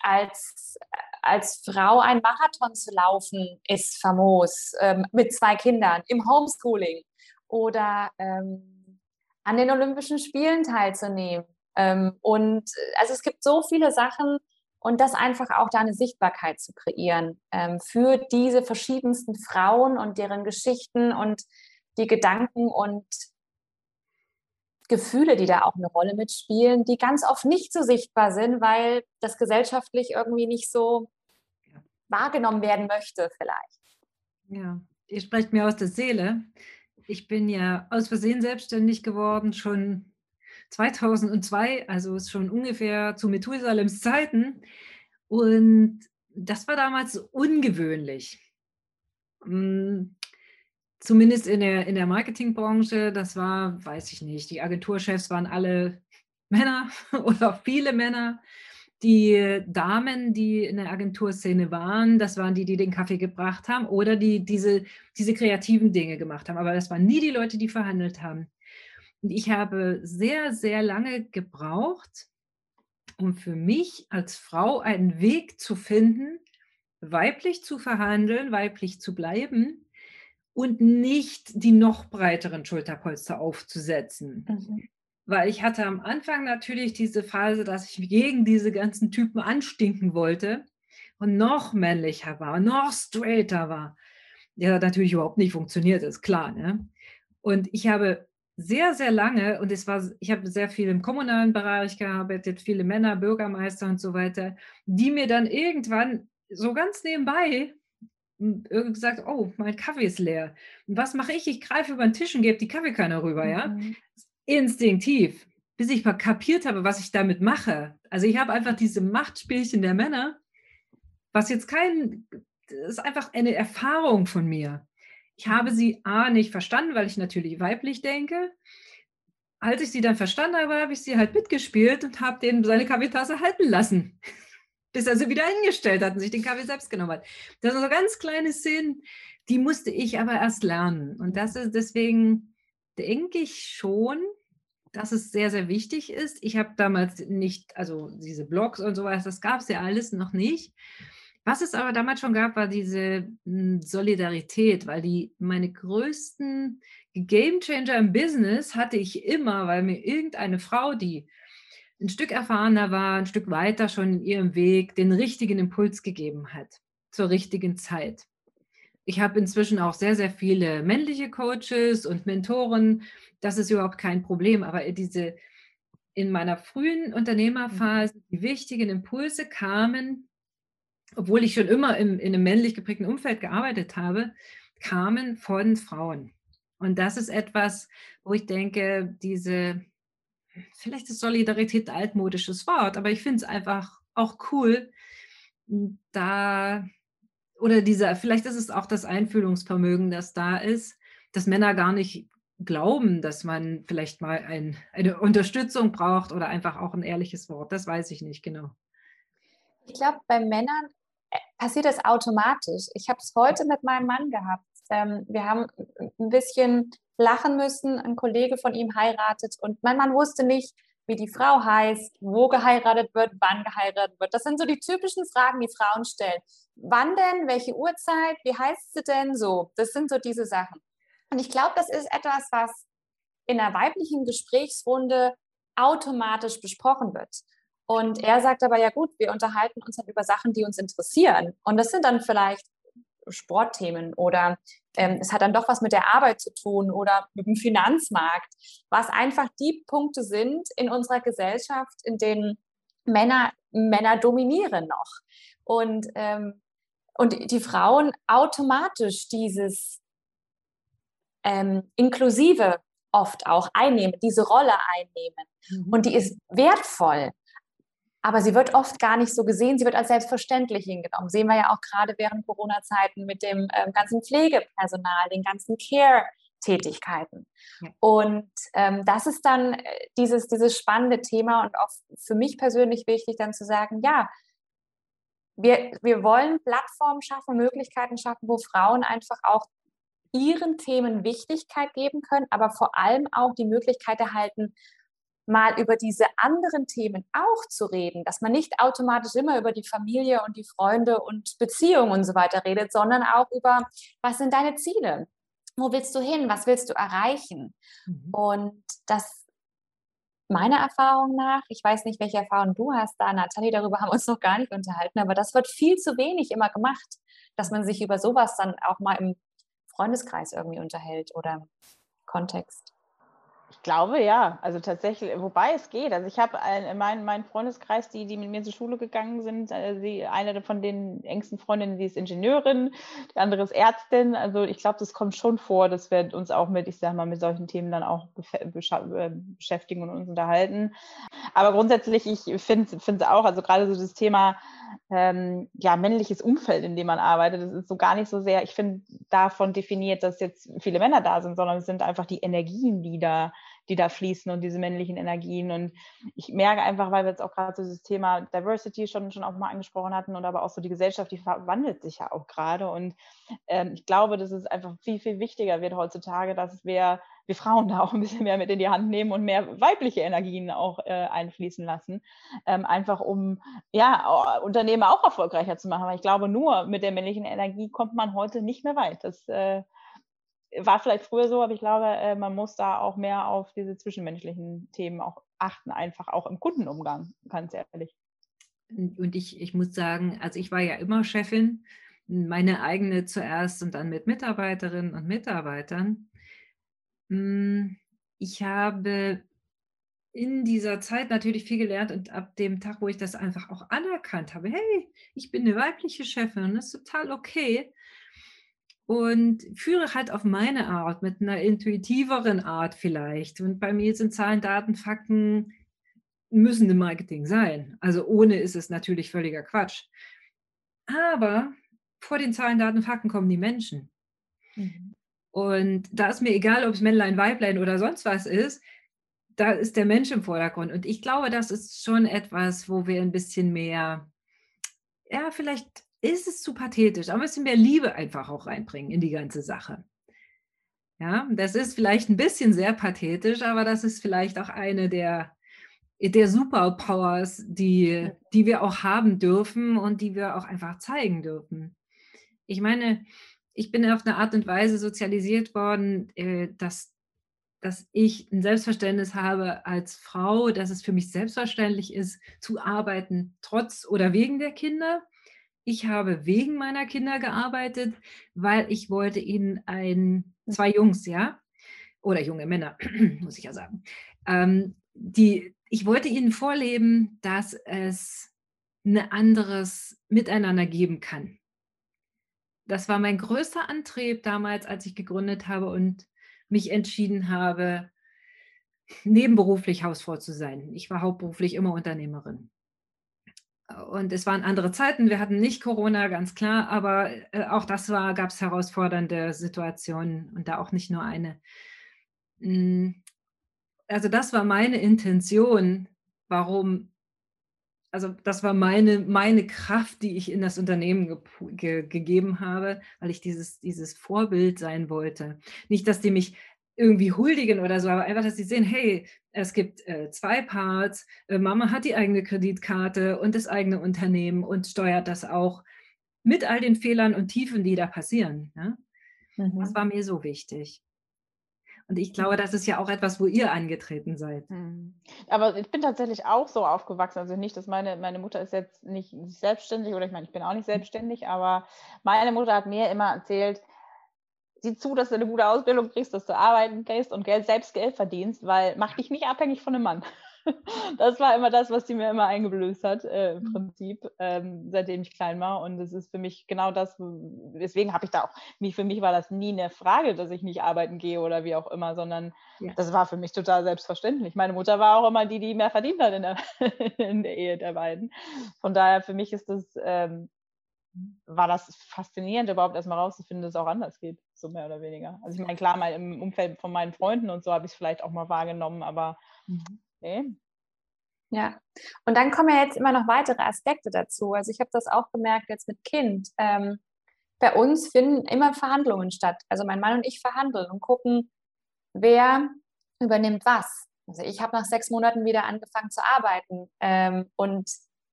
S3: als, als Frau einen Marathon zu laufen, ist famos. Ähm, mit zwei Kindern im Homeschooling oder ähm, an den Olympischen Spielen teilzunehmen. Ähm, und also es gibt so viele Sachen und das einfach auch da eine Sichtbarkeit zu kreieren ähm, für diese verschiedensten Frauen und deren Geschichten und die Gedanken und Gefühle, die da auch eine Rolle mitspielen, die ganz oft nicht so sichtbar sind, weil das gesellschaftlich irgendwie nicht so wahrgenommen werden möchte vielleicht.
S1: Ja, ihr sprecht mir aus der Seele ich bin ja aus Versehen selbstständig geworden, schon 2002, also ist schon ungefähr zu Methusalems Zeiten. Und das war damals ungewöhnlich. Zumindest in der, in der Marketingbranche, das war, weiß ich nicht, die Agenturchefs waren alle Männer oder viele Männer die Damen, die in der Agenturszene waren, das waren die, die den Kaffee gebracht haben oder die diese, diese kreativen Dinge gemacht haben. Aber das waren nie die Leute, die verhandelt haben. Und ich habe sehr, sehr lange gebraucht, um für mich als Frau einen Weg zu finden, weiblich zu verhandeln, weiblich zu bleiben und nicht die noch breiteren Schulterpolster aufzusetzen. Mhm. Weil ich hatte am Anfang natürlich diese Phase, dass ich gegen diese ganzen Typen anstinken wollte und noch männlicher war, noch straighter war. Der hat natürlich überhaupt nicht funktioniert, ist klar. Ne? Und ich habe sehr, sehr lange, und es war, ich habe sehr viel im kommunalen Bereich gearbeitet, viele Männer, Bürgermeister und so weiter, die mir dann irgendwann so ganz nebenbei gesagt, oh, mein Kaffee ist leer. Und was mache ich? Ich greife über den Tisch und gebe die Kaffeekanne rüber, mhm. ja instinktiv, bis ich mal kapiert habe, was ich damit mache. Also ich habe einfach diese Machtspielchen der Männer, was jetzt kein, das ist einfach eine Erfahrung von mir. Ich habe sie A nicht verstanden, weil ich natürlich weiblich denke. Als ich sie dann verstanden habe, habe ich sie halt mitgespielt und habe den seine Kaffeetasse halten lassen. Bis er sie wieder hingestellt hat und sich den Kaffee selbst genommen hat. Das sind so ganz kleine Szenen, die musste ich aber erst lernen. Und das ist deswegen, denke ich schon, dass es sehr, sehr wichtig ist. Ich habe damals nicht, also diese Blogs und sowas, das gab es ja alles noch nicht. Was es aber damals schon gab, war diese hm, Solidarität, weil die meine größten Game Changer im Business hatte ich immer, weil mir irgendeine Frau, die ein Stück erfahrener war, ein Stück weiter schon in ihrem Weg, den richtigen Impuls gegeben hat zur richtigen Zeit. Ich habe inzwischen auch sehr, sehr viele männliche Coaches und Mentoren. Das ist überhaupt kein Problem. Aber diese in meiner frühen Unternehmerphase, die wichtigen Impulse kamen, obwohl ich schon immer im, in einem männlich geprägten Umfeld gearbeitet habe, kamen von Frauen. Und das ist etwas, wo ich denke, diese, vielleicht ist Solidarität ein altmodisches Wort, aber ich finde es einfach auch cool, da oder dieser, vielleicht ist es auch das Einfühlungsvermögen, das da ist, dass Männer gar nicht glauben, dass man vielleicht mal ein, eine Unterstützung braucht oder einfach auch ein ehrliches Wort. Das weiß ich nicht genau.
S3: Ich glaube, bei Männern äh, passiert das automatisch. Ich habe es heute mit meinem Mann gehabt. Ähm, wir haben ein bisschen lachen müssen. Ein Kollege von ihm heiratet und mein Mann wusste nicht, wie die Frau heißt, wo geheiratet wird, wann geheiratet wird. Das sind so die typischen Fragen, die Frauen stellen. Wann denn? Welche Uhrzeit? Wie heißt sie denn so? Das sind so diese Sachen. Und ich glaube, das ist etwas, was in einer weiblichen Gesprächsrunde automatisch besprochen wird. Und er sagt aber, ja gut, wir unterhalten uns dann über Sachen, die uns interessieren. Und das sind dann vielleicht Sportthemen oder ähm, es hat dann doch was mit der Arbeit zu tun oder mit dem Finanzmarkt, was einfach die Punkte sind in unserer Gesellschaft, in denen Männer, Männer dominieren noch. Und, ähm, und die Frauen automatisch dieses ähm, Inklusive oft auch einnehmen, diese Rolle einnehmen. Mhm. Und die ist wertvoll aber sie wird oft gar nicht so gesehen, sie wird als selbstverständlich hingenommen. Sehen wir ja auch gerade während Corona-Zeiten mit dem ähm, ganzen Pflegepersonal, den ganzen Care-Tätigkeiten. Ja. Und ähm, das ist dann äh, dieses, dieses spannende Thema und auch für mich persönlich wichtig, dann zu sagen, ja, wir, wir wollen Plattformen schaffen, Möglichkeiten schaffen, wo Frauen einfach auch ihren Themen Wichtigkeit geben können, aber vor allem auch die Möglichkeit erhalten, mal über diese anderen Themen auch zu reden, dass man nicht automatisch immer über die Familie und die Freunde und Beziehungen und so weiter redet, sondern auch über, was sind deine Ziele? Wo willst du hin? Was willst du erreichen? Mhm. Und das meiner Erfahrung nach, ich weiß nicht, welche Erfahrung du hast da, Nathalie, darüber haben wir uns noch gar nicht unterhalten, aber das wird viel zu wenig immer gemacht, dass man sich über sowas dann auch mal im Freundeskreis irgendwie unterhält oder Kontext.
S2: Ich glaube ja, also tatsächlich, wobei es geht. Also ich habe meinen mein Freundeskreis, die, die mit mir zur Schule gegangen sind, äh, sie, eine von den engsten Freundinnen, die ist Ingenieurin, die andere ist Ärztin. Also ich glaube, das kommt schon vor, dass wir uns auch mit, ich sage mal, mit solchen Themen dann auch äh, beschäftigen und uns unterhalten. Aber grundsätzlich, ich finde es auch, also gerade so das Thema ähm, ja, männliches Umfeld, in dem man arbeitet, das ist so gar nicht so sehr, ich finde, davon definiert, dass jetzt viele Männer da sind, sondern es sind einfach die Energien, die da die da fließen und diese männlichen Energien. Und ich merke einfach, weil wir jetzt auch gerade so dieses Thema Diversity schon, schon auch mal angesprochen hatten und aber auch so die Gesellschaft, die verwandelt sich ja auch gerade. Und ähm, ich glaube, dass es einfach viel, viel wichtiger wird heutzutage, dass wir, wir Frauen da auch ein bisschen mehr mit in die Hand nehmen und mehr weibliche Energien auch äh, einfließen lassen. Ähm, einfach um ja, Unternehmen auch erfolgreicher zu machen. Weil ich glaube, nur mit der männlichen Energie kommt man heute nicht mehr weit. Das äh, war vielleicht früher so, aber ich glaube, äh, man muss da auch mehr auf diese zwischenmenschlichen Themen auch achten, einfach auch im Kundenumgang, ganz ehrlich.
S1: Und ich, ich muss sagen, also ich war ja immer Chefin, meine eigene zuerst und dann mit Mitarbeiterinnen und Mitarbeitern. Hm, ich habe in dieser Zeit natürlich viel gelernt und ab dem Tag, wo ich das einfach auch anerkannt habe, hey, ich bin eine weibliche Chefin und das ist total okay, und führe halt auf meine Art, mit einer intuitiveren Art vielleicht. Und bei mir sind Zahlen, Daten, Fakten müssen im Marketing sein. Also ohne ist es natürlich völliger Quatsch. Aber vor den Zahlen, Daten, Fakten kommen die Menschen. Mhm. Und da ist mir egal, ob es Männlein, Weiblein oder sonst was ist, da ist der Mensch im Vordergrund. Und ich glaube, das ist schon etwas, wo wir ein bisschen mehr ja, vielleicht ist es zu pathetisch, ein bisschen mehr Liebe einfach auch reinbringen in die ganze Sache. Ja, das ist vielleicht ein bisschen sehr pathetisch, aber das ist vielleicht auch eine der, der Superpowers, die, die wir auch haben dürfen und die wir auch einfach zeigen dürfen. Ich meine, ich bin auf eine Art und Weise sozialisiert worden, äh, dass, dass ich ein Selbstverständnis habe als Frau, dass es für mich selbstverständlich ist, zu arbeiten, trotz oder wegen der Kinder. Ich habe wegen meiner Kinder gearbeitet, weil ich wollte ihnen ein zwei Jungs, ja, oder junge Männer, muss ich ja sagen, ähm, die, ich wollte ihnen vorleben, dass es ein anderes Miteinander geben kann. Das war mein größter Antrieb damals, als ich gegründet habe und mich entschieden habe, nebenberuflich Hausfrau zu sein. Ich war hauptberuflich immer Unternehmerin. Und es waren andere Zeiten. Wir hatten nicht Corona, ganz klar, aber äh, auch das war, gab es herausfordernde Situationen und da auch nicht nur eine. Hm, also das war meine Intention, warum, also das war meine, meine Kraft, die ich in das Unternehmen ge ge gegeben habe, weil ich dieses, dieses Vorbild sein wollte. Nicht, dass die mich irgendwie huldigen oder so, aber einfach, dass sie sehen, hey, es gibt äh, zwei Parts, äh, Mama hat die eigene Kreditkarte und das eigene Unternehmen und steuert das auch mit all den Fehlern und Tiefen, die da passieren. Ne? Mhm. Das war mir so wichtig. Und ich glaube, das ist ja auch etwas, wo ihr angetreten seid.
S2: Mhm. Aber ich bin tatsächlich auch so aufgewachsen. Also nicht, dass meine, meine Mutter ist jetzt nicht selbstständig oder ich meine, ich bin auch nicht selbstständig, aber meine Mutter hat mir immer erzählt, sieh zu, dass du eine gute Ausbildung kriegst, dass du arbeiten gehst und Geld, selbst Geld verdienst, weil mach dich nicht abhängig von einem Mann. Das war immer das, was sie mir immer eingeblößt hat, äh, im mhm. Prinzip, ähm, seitdem ich klein war. Und es ist für mich genau das, deswegen habe ich da auch, wie für mich war das nie eine Frage, dass ich nicht arbeiten gehe oder wie auch immer, sondern ja. das war für mich total selbstverständlich. Meine Mutter war auch immer die, die mehr verdient hat in der, in der Ehe der beiden. Von daher, für mich ist das ähm, war das faszinierend, überhaupt erstmal rauszufinden, dass es auch anders geht, so mehr oder weniger. Also ich meine, klar, mal im Umfeld von meinen Freunden und so habe ich es vielleicht auch mal wahrgenommen, aber mhm. nee.
S3: Ja, und dann kommen ja jetzt immer noch weitere Aspekte dazu. Also ich habe das auch gemerkt jetzt mit Kind. Ähm, bei uns finden immer Verhandlungen statt. Also mein Mann und ich verhandeln und gucken, wer übernimmt was. Also ich habe nach sechs Monaten wieder angefangen zu arbeiten ähm, und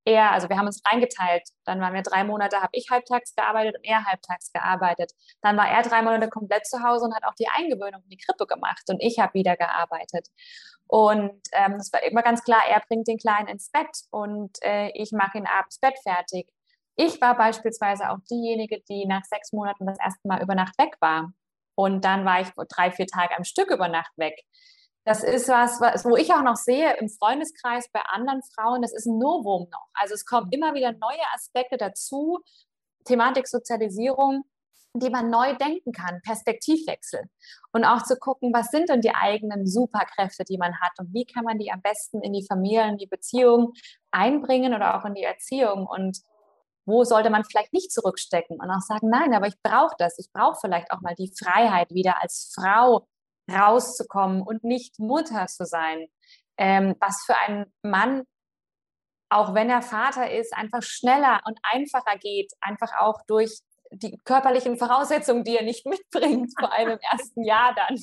S3: er, also wir haben uns reingeteilt. Dann waren wir drei Monate, habe ich halbtags gearbeitet und er halbtags gearbeitet. Dann war er drei Monate komplett zu Hause und hat auch die Eingewöhnung in die Krippe gemacht und ich habe wieder gearbeitet. Und ähm, es war immer ganz klar, er bringt den Kleinen ins Bett und äh, ich mache ihn abends Bett fertig. Ich war beispielsweise auch diejenige, die nach sechs Monaten das erste Mal über Nacht weg war. Und dann war ich drei, vier Tage am Stück über Nacht weg. Das ist was, wo ich auch noch sehe im Freundeskreis bei anderen Frauen, das ist ein Novum noch. Also es kommen immer wieder neue Aspekte dazu, Thematik Sozialisierung, die man neu denken kann, Perspektivwechsel. Und auch zu gucken, was sind denn die eigenen Superkräfte, die man hat und wie kann man die am besten in die Familien, die Beziehung einbringen oder auch in die Erziehung und wo sollte man vielleicht nicht zurückstecken und auch sagen, nein, aber ich brauche das. Ich brauche vielleicht auch mal die Freiheit wieder als Frau rauszukommen und nicht Mutter zu sein. Ähm, was für einen Mann, auch wenn er Vater ist, einfach schneller und einfacher geht, einfach auch durch die körperlichen Voraussetzungen, die er nicht mitbringt, vor allem im ersten Jahr dann.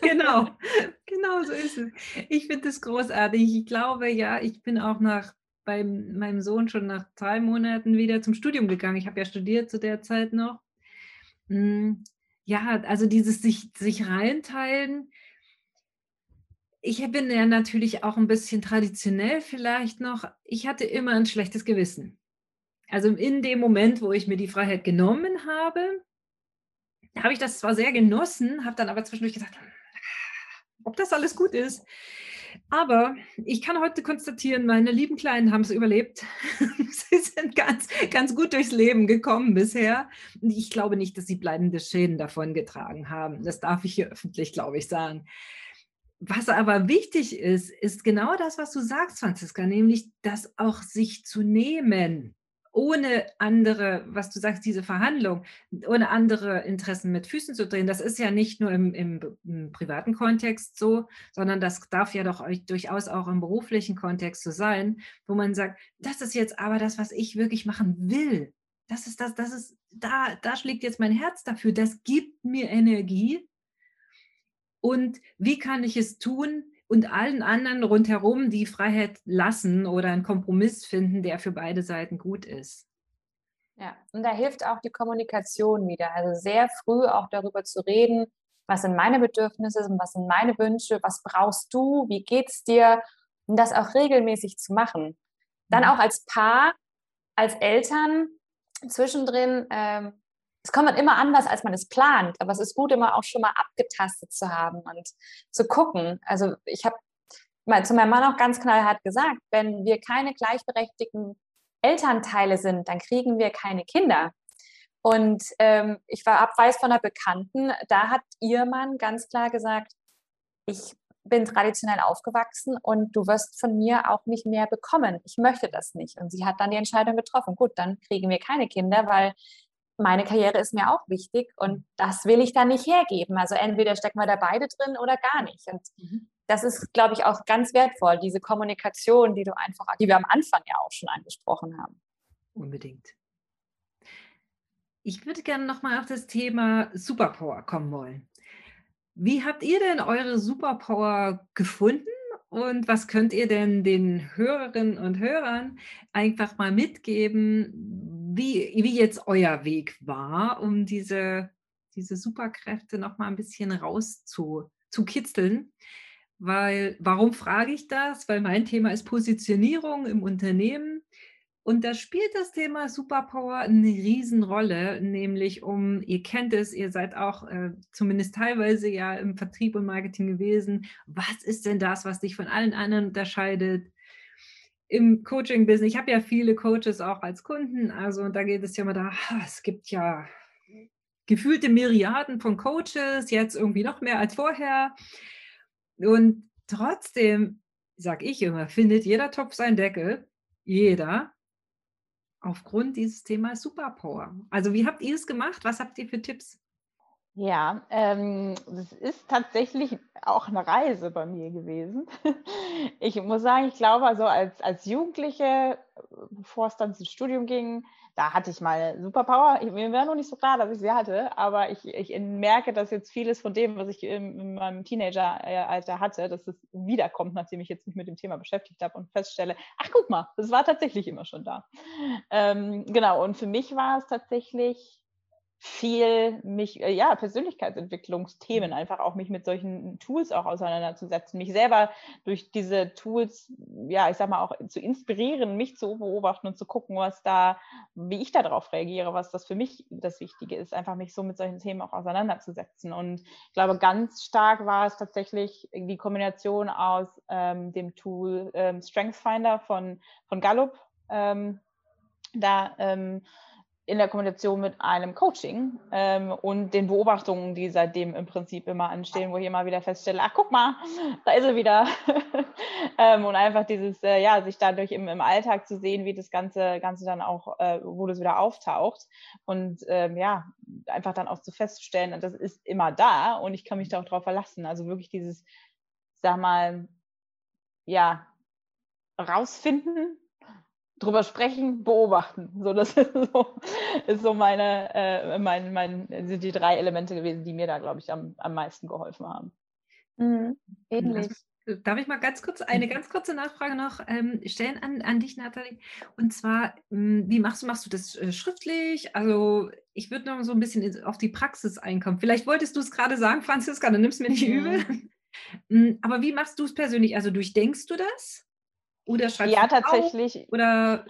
S1: Genau, genau so ist es. Ich finde es großartig. Ich glaube, ja, ich bin auch nach bei meinem Sohn schon nach drei Monaten wieder zum Studium gegangen. Ich habe ja studiert zu der Zeit noch. Ja, also dieses sich, sich reinteilen. Ich bin ja natürlich auch ein bisschen traditionell vielleicht noch. Ich hatte immer ein schlechtes Gewissen. Also in dem Moment, wo ich mir die Freiheit genommen habe, habe ich das zwar sehr genossen, habe dann aber zwischendurch gesagt, ob das alles gut ist. Aber ich kann heute konstatieren, meine lieben Kleinen haben es überlebt. sie sind ganz, ganz gut durchs Leben gekommen bisher. Ich glaube nicht, dass sie bleibende Schäden davon getragen haben. Das darf ich hier öffentlich, glaube ich, sagen. Was aber wichtig ist, ist genau das, was du sagst, Franziska, nämlich das auch sich zu nehmen ohne andere, was du sagst, diese Verhandlung, ohne andere Interessen mit Füßen zu drehen. Das ist ja nicht nur im, im, im privaten Kontext so, sondern das darf ja doch durchaus auch im beruflichen Kontext so sein, wo man sagt, das ist jetzt aber das, was ich wirklich machen will. Das ist das, das ist, da, da schlägt jetzt mein Herz dafür. Das gibt mir Energie. Und wie kann ich es tun? Und allen anderen rundherum die Freiheit lassen oder einen Kompromiss finden, der für beide Seiten gut ist.
S3: Ja, und da hilft auch die Kommunikation wieder. Also sehr früh auch darüber zu reden, was sind meine Bedürfnisse und was sind meine Wünsche, was brauchst du, wie geht's dir und das auch regelmäßig zu machen. Dann mhm. auch als Paar, als Eltern zwischendrin ähm, es kommt immer anders, als man es plant, aber es ist gut, immer auch schon mal abgetastet zu haben und zu gucken. Also ich habe zu meinem Mann auch ganz knallhart gesagt, wenn wir keine gleichberechtigten Elternteile sind, dann kriegen wir keine Kinder. Und ähm, ich war abweis von einer Bekannten, da hat ihr Mann ganz klar gesagt, ich bin traditionell aufgewachsen und du wirst von mir auch nicht mehr bekommen. Ich möchte das nicht. Und sie hat dann die Entscheidung getroffen, gut, dann kriegen wir keine Kinder, weil meine Karriere ist mir auch wichtig und das will ich dann nicht hergeben. Also entweder stecken wir da beide drin oder gar nicht. Und mhm. das ist, glaube ich, auch ganz wertvoll, diese Kommunikation, die du einfach, die wir am Anfang ja auch schon angesprochen haben.
S1: Unbedingt. Ich würde gerne nochmal auf das Thema Superpower kommen wollen. Wie habt ihr denn eure Superpower gefunden und was könnt ihr denn den Hörerinnen und Hörern einfach mal mitgeben, wie, wie jetzt euer Weg war, um diese, diese Superkräfte noch mal ein bisschen rauszukitzeln. Weil, warum frage ich das? Weil mein Thema ist Positionierung im Unternehmen. Und da spielt das Thema Superpower eine Riesenrolle, nämlich um, ihr kennt es, ihr seid auch äh, zumindest teilweise ja im Vertrieb und Marketing gewesen. Was ist denn das, was dich von allen anderen unterscheidet? Im Coaching-Business, ich habe ja viele Coaches auch als Kunden, also da geht es ja immer da, es gibt ja gefühlte Milliarden von Coaches, jetzt irgendwie noch mehr als vorher. Und trotzdem, sage ich immer, findet jeder Topf seinen Deckel, jeder, aufgrund dieses Themas Superpower. Also wie habt ihr es gemacht? Was habt ihr für Tipps?
S2: Ja, ähm, es ist tatsächlich auch eine Reise bei mir gewesen. Ich muss sagen, ich glaube, also als, als Jugendliche, bevor es dann ins Studium ging, da hatte ich mal Superpower. Mir war noch nicht so klar, dass ich sie hatte, aber ich, ich merke, dass jetzt vieles von dem, was ich in, in meinem Teenageralter hatte, dass es wiederkommt, nachdem ich jetzt mich mit dem Thema beschäftigt habe und feststelle, ach guck mal, das war tatsächlich immer schon da. Ähm, genau, und für mich war es tatsächlich viel mich, äh, ja, Persönlichkeitsentwicklungsthemen, einfach auch mich mit solchen Tools auch auseinanderzusetzen, mich selber durch diese Tools, ja, ich sag mal auch zu inspirieren, mich zu beobachten und zu gucken, was da, wie ich darauf reagiere, was das für mich das Wichtige ist, einfach mich so mit solchen Themen auch auseinanderzusetzen. Und ich glaube, ganz stark war es tatsächlich die Kombination aus ähm, dem Tool ähm, StrengthsFinder von, von Gallup. Ähm, da ähm, in der Kombination mit einem Coaching ähm, und den Beobachtungen, die seitdem im Prinzip immer anstehen, wo ich immer wieder feststelle, ach guck mal, da ist er wieder. ähm, und einfach dieses, äh, ja, sich dadurch im, im Alltag zu sehen, wie das Ganze, Ganze dann auch, äh, wo das wieder auftaucht. Und ähm, ja, einfach dann auch zu feststellen, das ist immer da und ich kann mich da auch drauf verlassen. Also wirklich dieses, sag mal, ja, rausfinden, drüber sprechen, beobachten. So, das ist so, ist so meine, äh, mein, mein, sind die drei Elemente gewesen, die mir da, glaube ich, am, am meisten geholfen haben.
S1: Mhm. Ähnlich. Darf ich mal ganz kurz eine mhm. ganz kurze Nachfrage noch ähm, stellen an, an dich, Nathalie? Und zwar, hm, wie machst du, machst du das äh, schriftlich? Also ich würde noch so ein bisschen auf die Praxis einkommen. Vielleicht wolltest du es gerade sagen, Franziska, dann nimmst du mir nicht übel. Mhm. Hm, aber wie machst du es persönlich? Also durchdenkst du das?
S2: Oder schreibst ja, du tatsächlich. Auf? Oder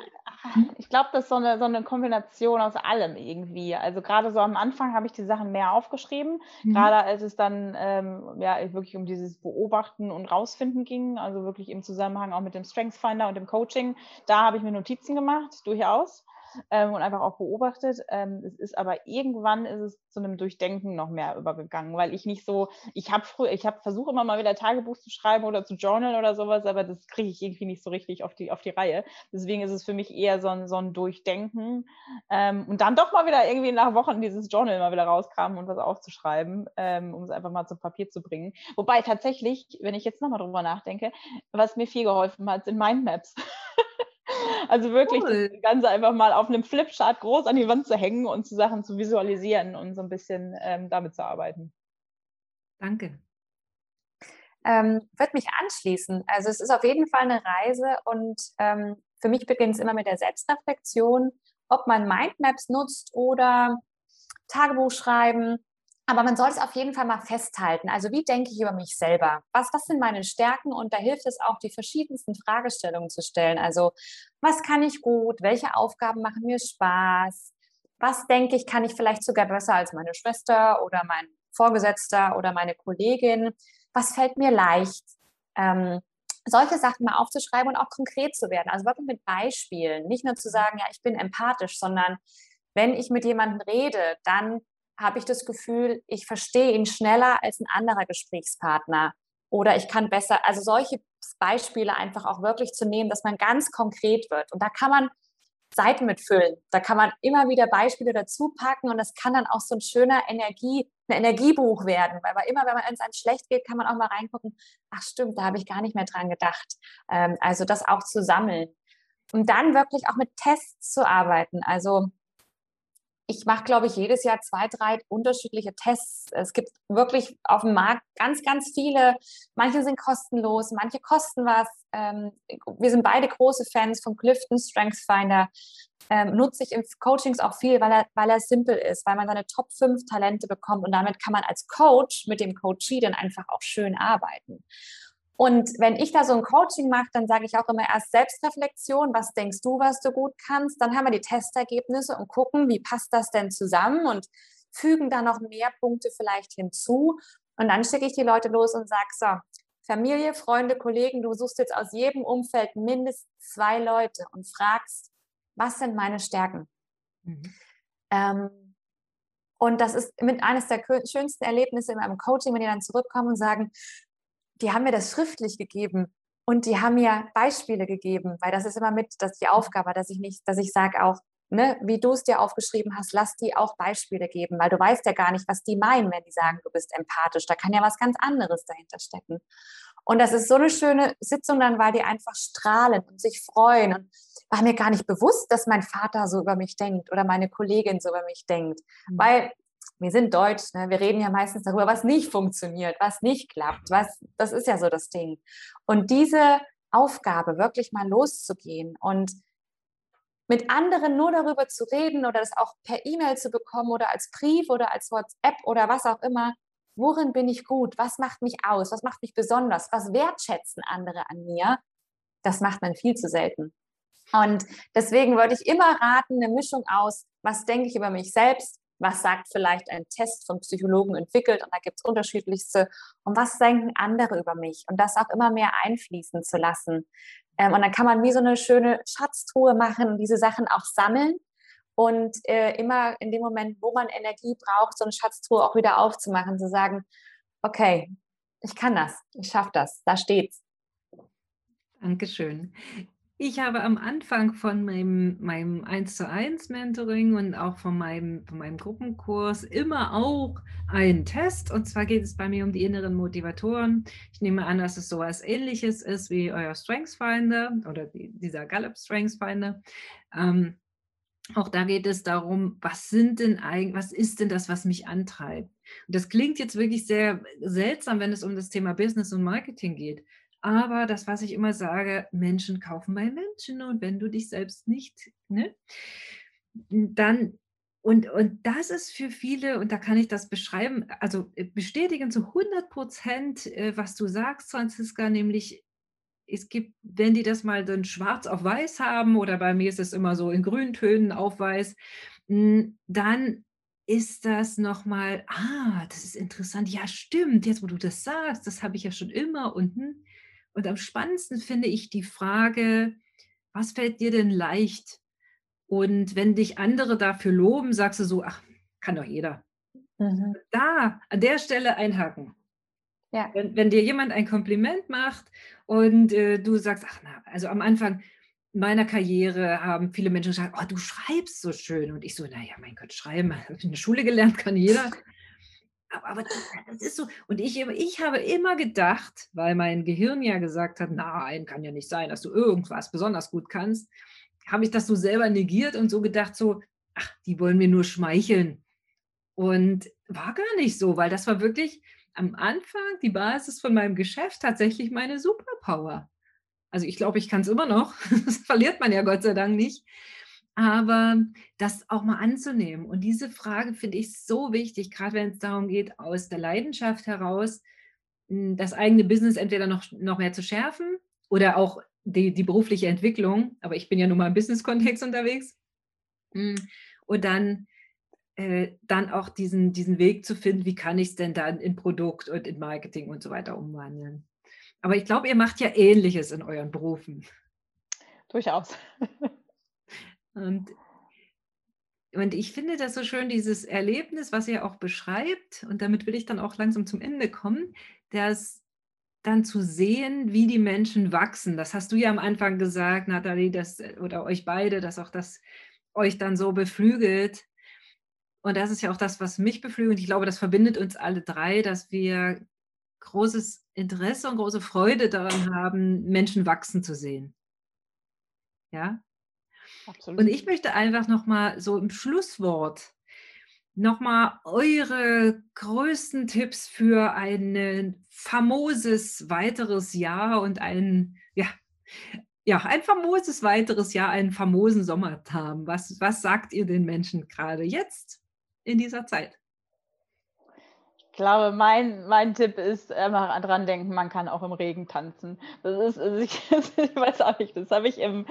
S2: ich glaube, das ist so eine, so eine Kombination aus allem irgendwie. Also gerade so am Anfang habe ich die Sachen mehr aufgeschrieben, mhm. gerade als es dann ähm, ja wirklich um dieses Beobachten und Rausfinden ging, also wirklich im Zusammenhang auch mit dem Strengths Finder und dem Coaching. Da habe ich mir Notizen gemacht, durchaus. Ähm, und einfach auch beobachtet. Ähm, es ist aber irgendwann ist es zu einem Durchdenken noch mehr übergegangen, weil ich nicht so, ich habe früher, ich habe versucht immer mal wieder Tagebuch zu schreiben oder zu journalen oder sowas, aber das kriege ich irgendwie nicht so richtig auf die, auf die Reihe. Deswegen ist es für mich eher so ein, so ein Durchdenken ähm, und dann doch mal wieder irgendwie nach Wochen dieses Journal mal wieder rauskramen und was aufzuschreiben, ähm, um es einfach mal zu Papier zu bringen. Wobei tatsächlich, wenn ich jetzt nochmal drüber nachdenke, was mir viel geholfen hat, sind Mindmaps. Also wirklich cool. das Ganze einfach mal auf einem Flipchart groß an die Wand zu hängen und zu Sachen zu visualisieren und so ein bisschen ähm, damit zu arbeiten.
S1: Danke.
S3: Ähm, wird mich anschließen. Also es ist auf jeden Fall eine Reise und ähm, für mich beginnt es immer mit der Selbstreflexion, ob man Mindmaps nutzt oder Tagebuch schreiben aber man soll es auf jeden Fall mal festhalten. Also wie denke ich über mich selber? Was, was sind meine Stärken? Und da hilft es auch, die verschiedensten Fragestellungen zu stellen. Also was kann ich gut? Welche Aufgaben machen mir Spaß? Was denke ich, kann ich vielleicht sogar besser als meine Schwester oder mein Vorgesetzter oder meine Kollegin? Was fällt mir leicht? Ähm, solche Sachen mal aufzuschreiben und auch konkret zu werden. Also wirklich mit Beispielen. Nicht nur zu sagen, ja, ich bin empathisch, sondern wenn ich mit jemandem rede, dann habe ich das Gefühl, ich verstehe ihn schneller als ein anderer Gesprächspartner. Oder ich kann besser, also solche Beispiele einfach auch wirklich zu nehmen, dass man ganz konkret wird. Und da kann man Seiten mitfüllen. Da kann man immer wieder Beispiele dazu packen und das kann dann auch so ein schöner Energie, ein Energiebuch werden, weil immer, wenn man es einem schlecht geht, kann man auch mal reingucken, ach stimmt, da habe ich gar nicht mehr dran gedacht. Ähm, also das auch zu sammeln. Und dann wirklich auch mit Tests zu arbeiten. Also ich mache, glaube ich, jedes Jahr zwei, drei unterschiedliche Tests. Es gibt wirklich auf dem Markt ganz, ganz viele. Manche sind kostenlos, manche kosten was. Ähm, wir sind beide große Fans von Clifton Strengths Finder. Ähm, nutze ich in Coachings auch viel, weil er, weil er simpel ist, weil man seine Top 5 Talente bekommt und damit kann man als Coach mit dem Coachee dann einfach auch schön arbeiten. Und wenn ich da so ein Coaching mache, dann sage ich auch immer erst Selbstreflexion, was denkst du, was du gut kannst? Dann haben wir die Testergebnisse und gucken, wie passt das denn zusammen und fügen da noch mehr Punkte vielleicht hinzu. Und dann schicke ich die Leute los und sage, so, Familie, Freunde, Kollegen, du suchst jetzt aus jedem Umfeld mindestens zwei Leute und fragst, was sind meine Stärken? Mhm. Ähm, und das ist mit eines der schönsten Erlebnisse in meinem Coaching, wenn die dann zurückkommen und sagen, die haben mir das schriftlich gegeben und die haben mir Beispiele gegeben, weil das ist immer mit, das die Aufgabe, dass ich nicht, dass ich sage auch, ne, wie du es dir aufgeschrieben hast, lass die auch Beispiele geben, weil du weißt ja gar nicht, was die meinen, wenn die sagen, du bist empathisch. Da kann ja was ganz anderes dahinter stecken. Und das ist so eine schöne Sitzung dann, weil die einfach strahlen und sich freuen. Und war mir gar nicht bewusst, dass mein Vater so über mich denkt oder meine Kollegin so über mich denkt. Mhm. Weil wir sind deutsch, ne? wir reden ja meistens darüber, was nicht funktioniert, was nicht klappt, was, das ist ja so das Ding. Und diese Aufgabe, wirklich mal loszugehen und mit anderen nur darüber zu reden oder das auch per E-Mail zu bekommen oder als Brief oder als WhatsApp oder was auch immer, worin bin ich gut, was macht mich aus, was macht mich besonders, was wertschätzen andere an mir, das macht man viel zu selten. Und deswegen würde ich immer raten, eine Mischung aus, was denke ich über mich selbst, was sagt vielleicht ein Test von Psychologen entwickelt und da gibt es unterschiedlichste und was denken andere über mich und das auch immer mehr einfließen zu lassen. Ähm, und dann kann man wie so eine schöne Schatztruhe machen und diese Sachen auch sammeln und äh, immer in dem Moment, wo man Energie braucht, so eine Schatztruhe auch wieder aufzumachen, zu sagen, okay, ich kann das, ich schaffe das, da steht's.
S1: Dankeschön. Ich habe am Anfang von meinem, meinem 1 zu 1 Mentoring und auch von meinem, von meinem Gruppenkurs immer auch einen Test. Und zwar geht es bei mir um die inneren Motivatoren. Ich nehme an, dass es so etwas ähnliches ist wie euer Strengths Finder oder die, dieser Gallup Strengths Finder. Ähm, auch da geht es darum, was sind denn eigentlich, was ist denn das, was mich antreibt? Und das klingt jetzt wirklich sehr seltsam, wenn es um das Thema Business und Marketing geht. Aber das, was ich immer sage, Menschen kaufen bei Menschen und wenn du dich selbst nicht, ne, dann, und, und das ist für viele, und da kann ich das beschreiben, also äh, bestätigen zu 100 Prozent, äh, was du sagst, Franziska, nämlich es gibt, wenn die das mal dann schwarz auf weiß haben oder bei mir ist es immer so in Grüntönen auf weiß, hm, dann ist das nochmal, ah, das ist interessant, ja stimmt, jetzt wo du das sagst, das habe ich ja schon immer unten. Und am spannendsten finde ich die Frage, was fällt dir denn leicht? Und wenn dich andere dafür loben, sagst du so, ach, kann doch jeder. Mhm. Da, an der Stelle einhaken. Ja. Wenn, wenn, dir jemand ein Kompliment macht und äh, du sagst, ach na, also am Anfang meiner Karriere haben viele Menschen gesagt, oh, du schreibst so schön. Und ich so, naja, mein Gott, schreiben, habe ich in der Schule gelernt, kann jeder. Aber, das ist so. Und ich, ich habe immer gedacht, weil mein Gehirn ja gesagt hat, nein, kann ja nicht sein, dass du irgendwas besonders gut kannst, habe ich das so selber negiert und so gedacht, so, ach, die wollen mir nur schmeicheln. Und war gar nicht so, weil das war wirklich am Anfang die Basis von meinem Geschäft tatsächlich meine Superpower. Also ich glaube, ich kann es immer noch. Das verliert man ja Gott sei Dank nicht. Aber das auch mal anzunehmen. Und diese Frage finde ich so wichtig, gerade wenn es darum geht, aus der Leidenschaft heraus hm, das eigene Business entweder noch, noch mehr zu schärfen oder auch die, die berufliche Entwicklung. Aber ich bin ja nun mal im Business-Kontext unterwegs. Hm, und dann äh, dann auch diesen, diesen Weg zu finden, wie kann ich es denn dann in Produkt und in Marketing und so weiter umwandeln. Aber ich glaube, ihr macht ja Ähnliches in euren Berufen.
S2: Durchaus.
S1: und, und ich finde das so schön, dieses Erlebnis, was ihr auch beschreibt, und damit will ich dann auch langsam zum Ende kommen, dass dann zu sehen, wie die Menschen wachsen. Das hast du ja am Anfang gesagt, Nathalie, dass, oder euch beide, dass auch das euch dann so beflügelt, und das ist ja auch das, was mich beflügelt. Ich glaube, das verbindet uns alle drei, dass wir großes Interesse und große Freude daran haben, Menschen wachsen zu sehen. Ja? Absolut. Und ich möchte einfach nochmal so im Schlusswort nochmal eure größten Tipps für ein famoses weiteres Jahr und ein, ja, ja, ein famoses weiteres Jahr, einen famosen Sommer haben. Was, was sagt ihr den Menschen gerade jetzt? in dieser Zeit?
S2: Ich glaube, mein, mein Tipp ist immer dran denken, man kann auch im Regen tanzen. Das ist, also ich, ich, weiß auch nicht, das habe ich im,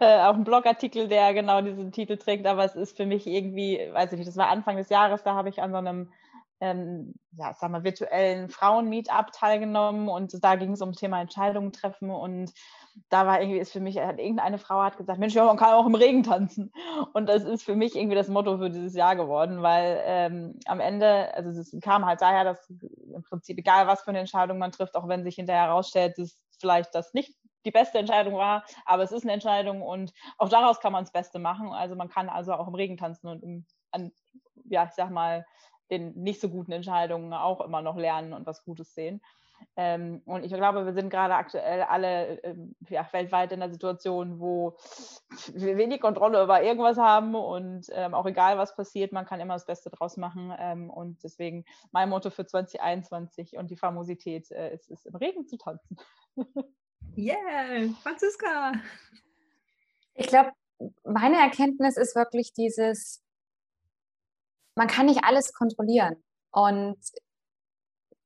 S2: äh, auch einen Blogartikel, der genau diesen Titel trägt, aber es ist für mich irgendwie, weiß ich nicht, das war Anfang des Jahres, da habe ich an so einem ähm, ja, sag mal, virtuellen Frauen-Meetup teilgenommen und da ging es um Thema Entscheidungen treffen und da war irgendwie, ist für mich, hat irgendeine Frau hat gesagt, Mensch, ja, man kann auch im Regen tanzen. Und das ist für mich irgendwie das Motto für dieses Jahr geworden, weil ähm, am Ende, also es kam halt daher, dass im Prinzip egal, was für eine Entscheidung man trifft, auch wenn sich hinterher herausstellt, dass vielleicht das nicht die beste Entscheidung war, aber es ist eine Entscheidung und auch daraus kann man das Beste machen. Also man kann also auch im Regen tanzen und im, an, ja, ich sag mal, den nicht so guten Entscheidungen auch immer noch lernen und was Gutes sehen. Ähm, und ich glaube, wir sind gerade aktuell alle äh, ja, weltweit in der Situation, wo wir wenig Kontrolle über irgendwas haben und ähm, auch egal, was passiert, man kann immer das Beste draus machen. Ähm, und deswegen mein Motto für 2021 und die Famosität äh, ist, ist, im Regen zu tanzen.
S1: yeah, Franziska!
S3: Ich glaube, meine Erkenntnis ist wirklich dieses, man kann nicht alles kontrollieren. Und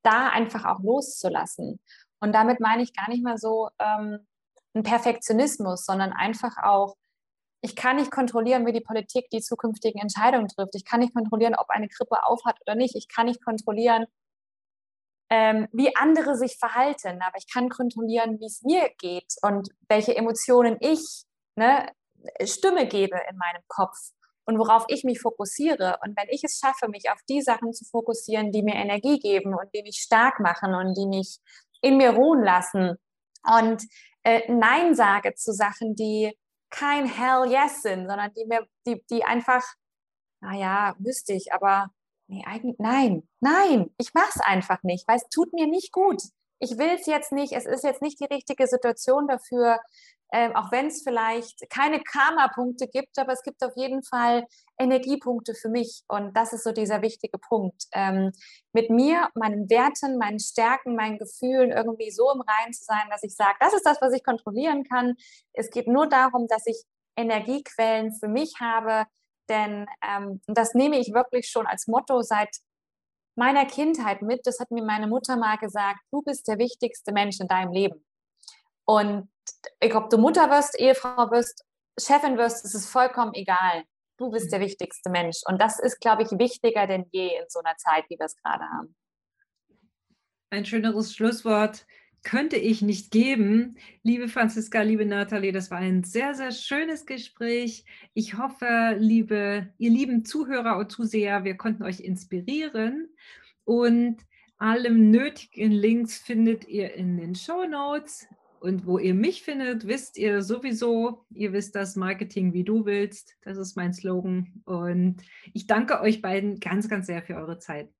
S3: da einfach auch loszulassen. Und damit meine ich gar nicht mal so ähm, einen Perfektionismus, sondern einfach auch, ich kann nicht kontrollieren, wie die Politik die zukünftigen Entscheidungen trifft. Ich kann nicht kontrollieren, ob eine Grippe aufhat oder nicht. Ich kann nicht kontrollieren, ähm, wie andere sich verhalten, aber ich kann kontrollieren, wie es mir geht und welche Emotionen ich ne, Stimme gebe in meinem Kopf und worauf ich mich fokussiere. Und wenn ich es schaffe, mich auf die Sachen zu fokussieren, die mir Energie geben und die mich stark machen und die mich in mir ruhen lassen und äh, Nein sage zu Sachen, die kein Hell Yes sind, sondern die mir, die, die einfach, naja, wüsste ich, aber nee, eigentlich, nein, nein, ich mache es einfach nicht, weil es tut mir nicht gut. Ich will es jetzt nicht, es ist jetzt nicht die richtige Situation dafür, ähm, auch wenn es vielleicht keine Karma-Punkte gibt, aber es gibt auf jeden Fall Energiepunkte für mich. Und das ist so dieser wichtige Punkt. Ähm, mit mir, meinen Werten, meinen Stärken, meinen Gefühlen irgendwie so im Reinen zu sein, dass ich sage, das ist das, was ich kontrollieren kann. Es geht nur darum, dass ich Energiequellen für mich habe, denn ähm, das nehme ich wirklich schon als Motto seit meiner Kindheit mit. Das hat mir meine Mutter mal gesagt, du bist der wichtigste Mensch in deinem Leben. Und ob du Mutter wirst, Ehefrau wirst, Chefin wirst, ist es vollkommen egal. Du bist der mhm. wichtigste Mensch. Und das ist, glaube ich, wichtiger denn je in so einer Zeit, wie wir es gerade haben.
S1: Ein schöneres Schlusswort könnte ich nicht geben. Liebe Franziska, liebe Nathalie, das war ein sehr, sehr schönes Gespräch. Ich hoffe, liebe, ihr lieben Zuhörer und Zuseher, wir konnten euch inspirieren und alle nötigen Links findet ihr in den Show Notes. Und wo ihr mich findet, wisst ihr sowieso, ihr wisst das Marketing, wie du willst. Das ist mein Slogan. Und ich danke euch beiden ganz, ganz sehr für eure Zeit.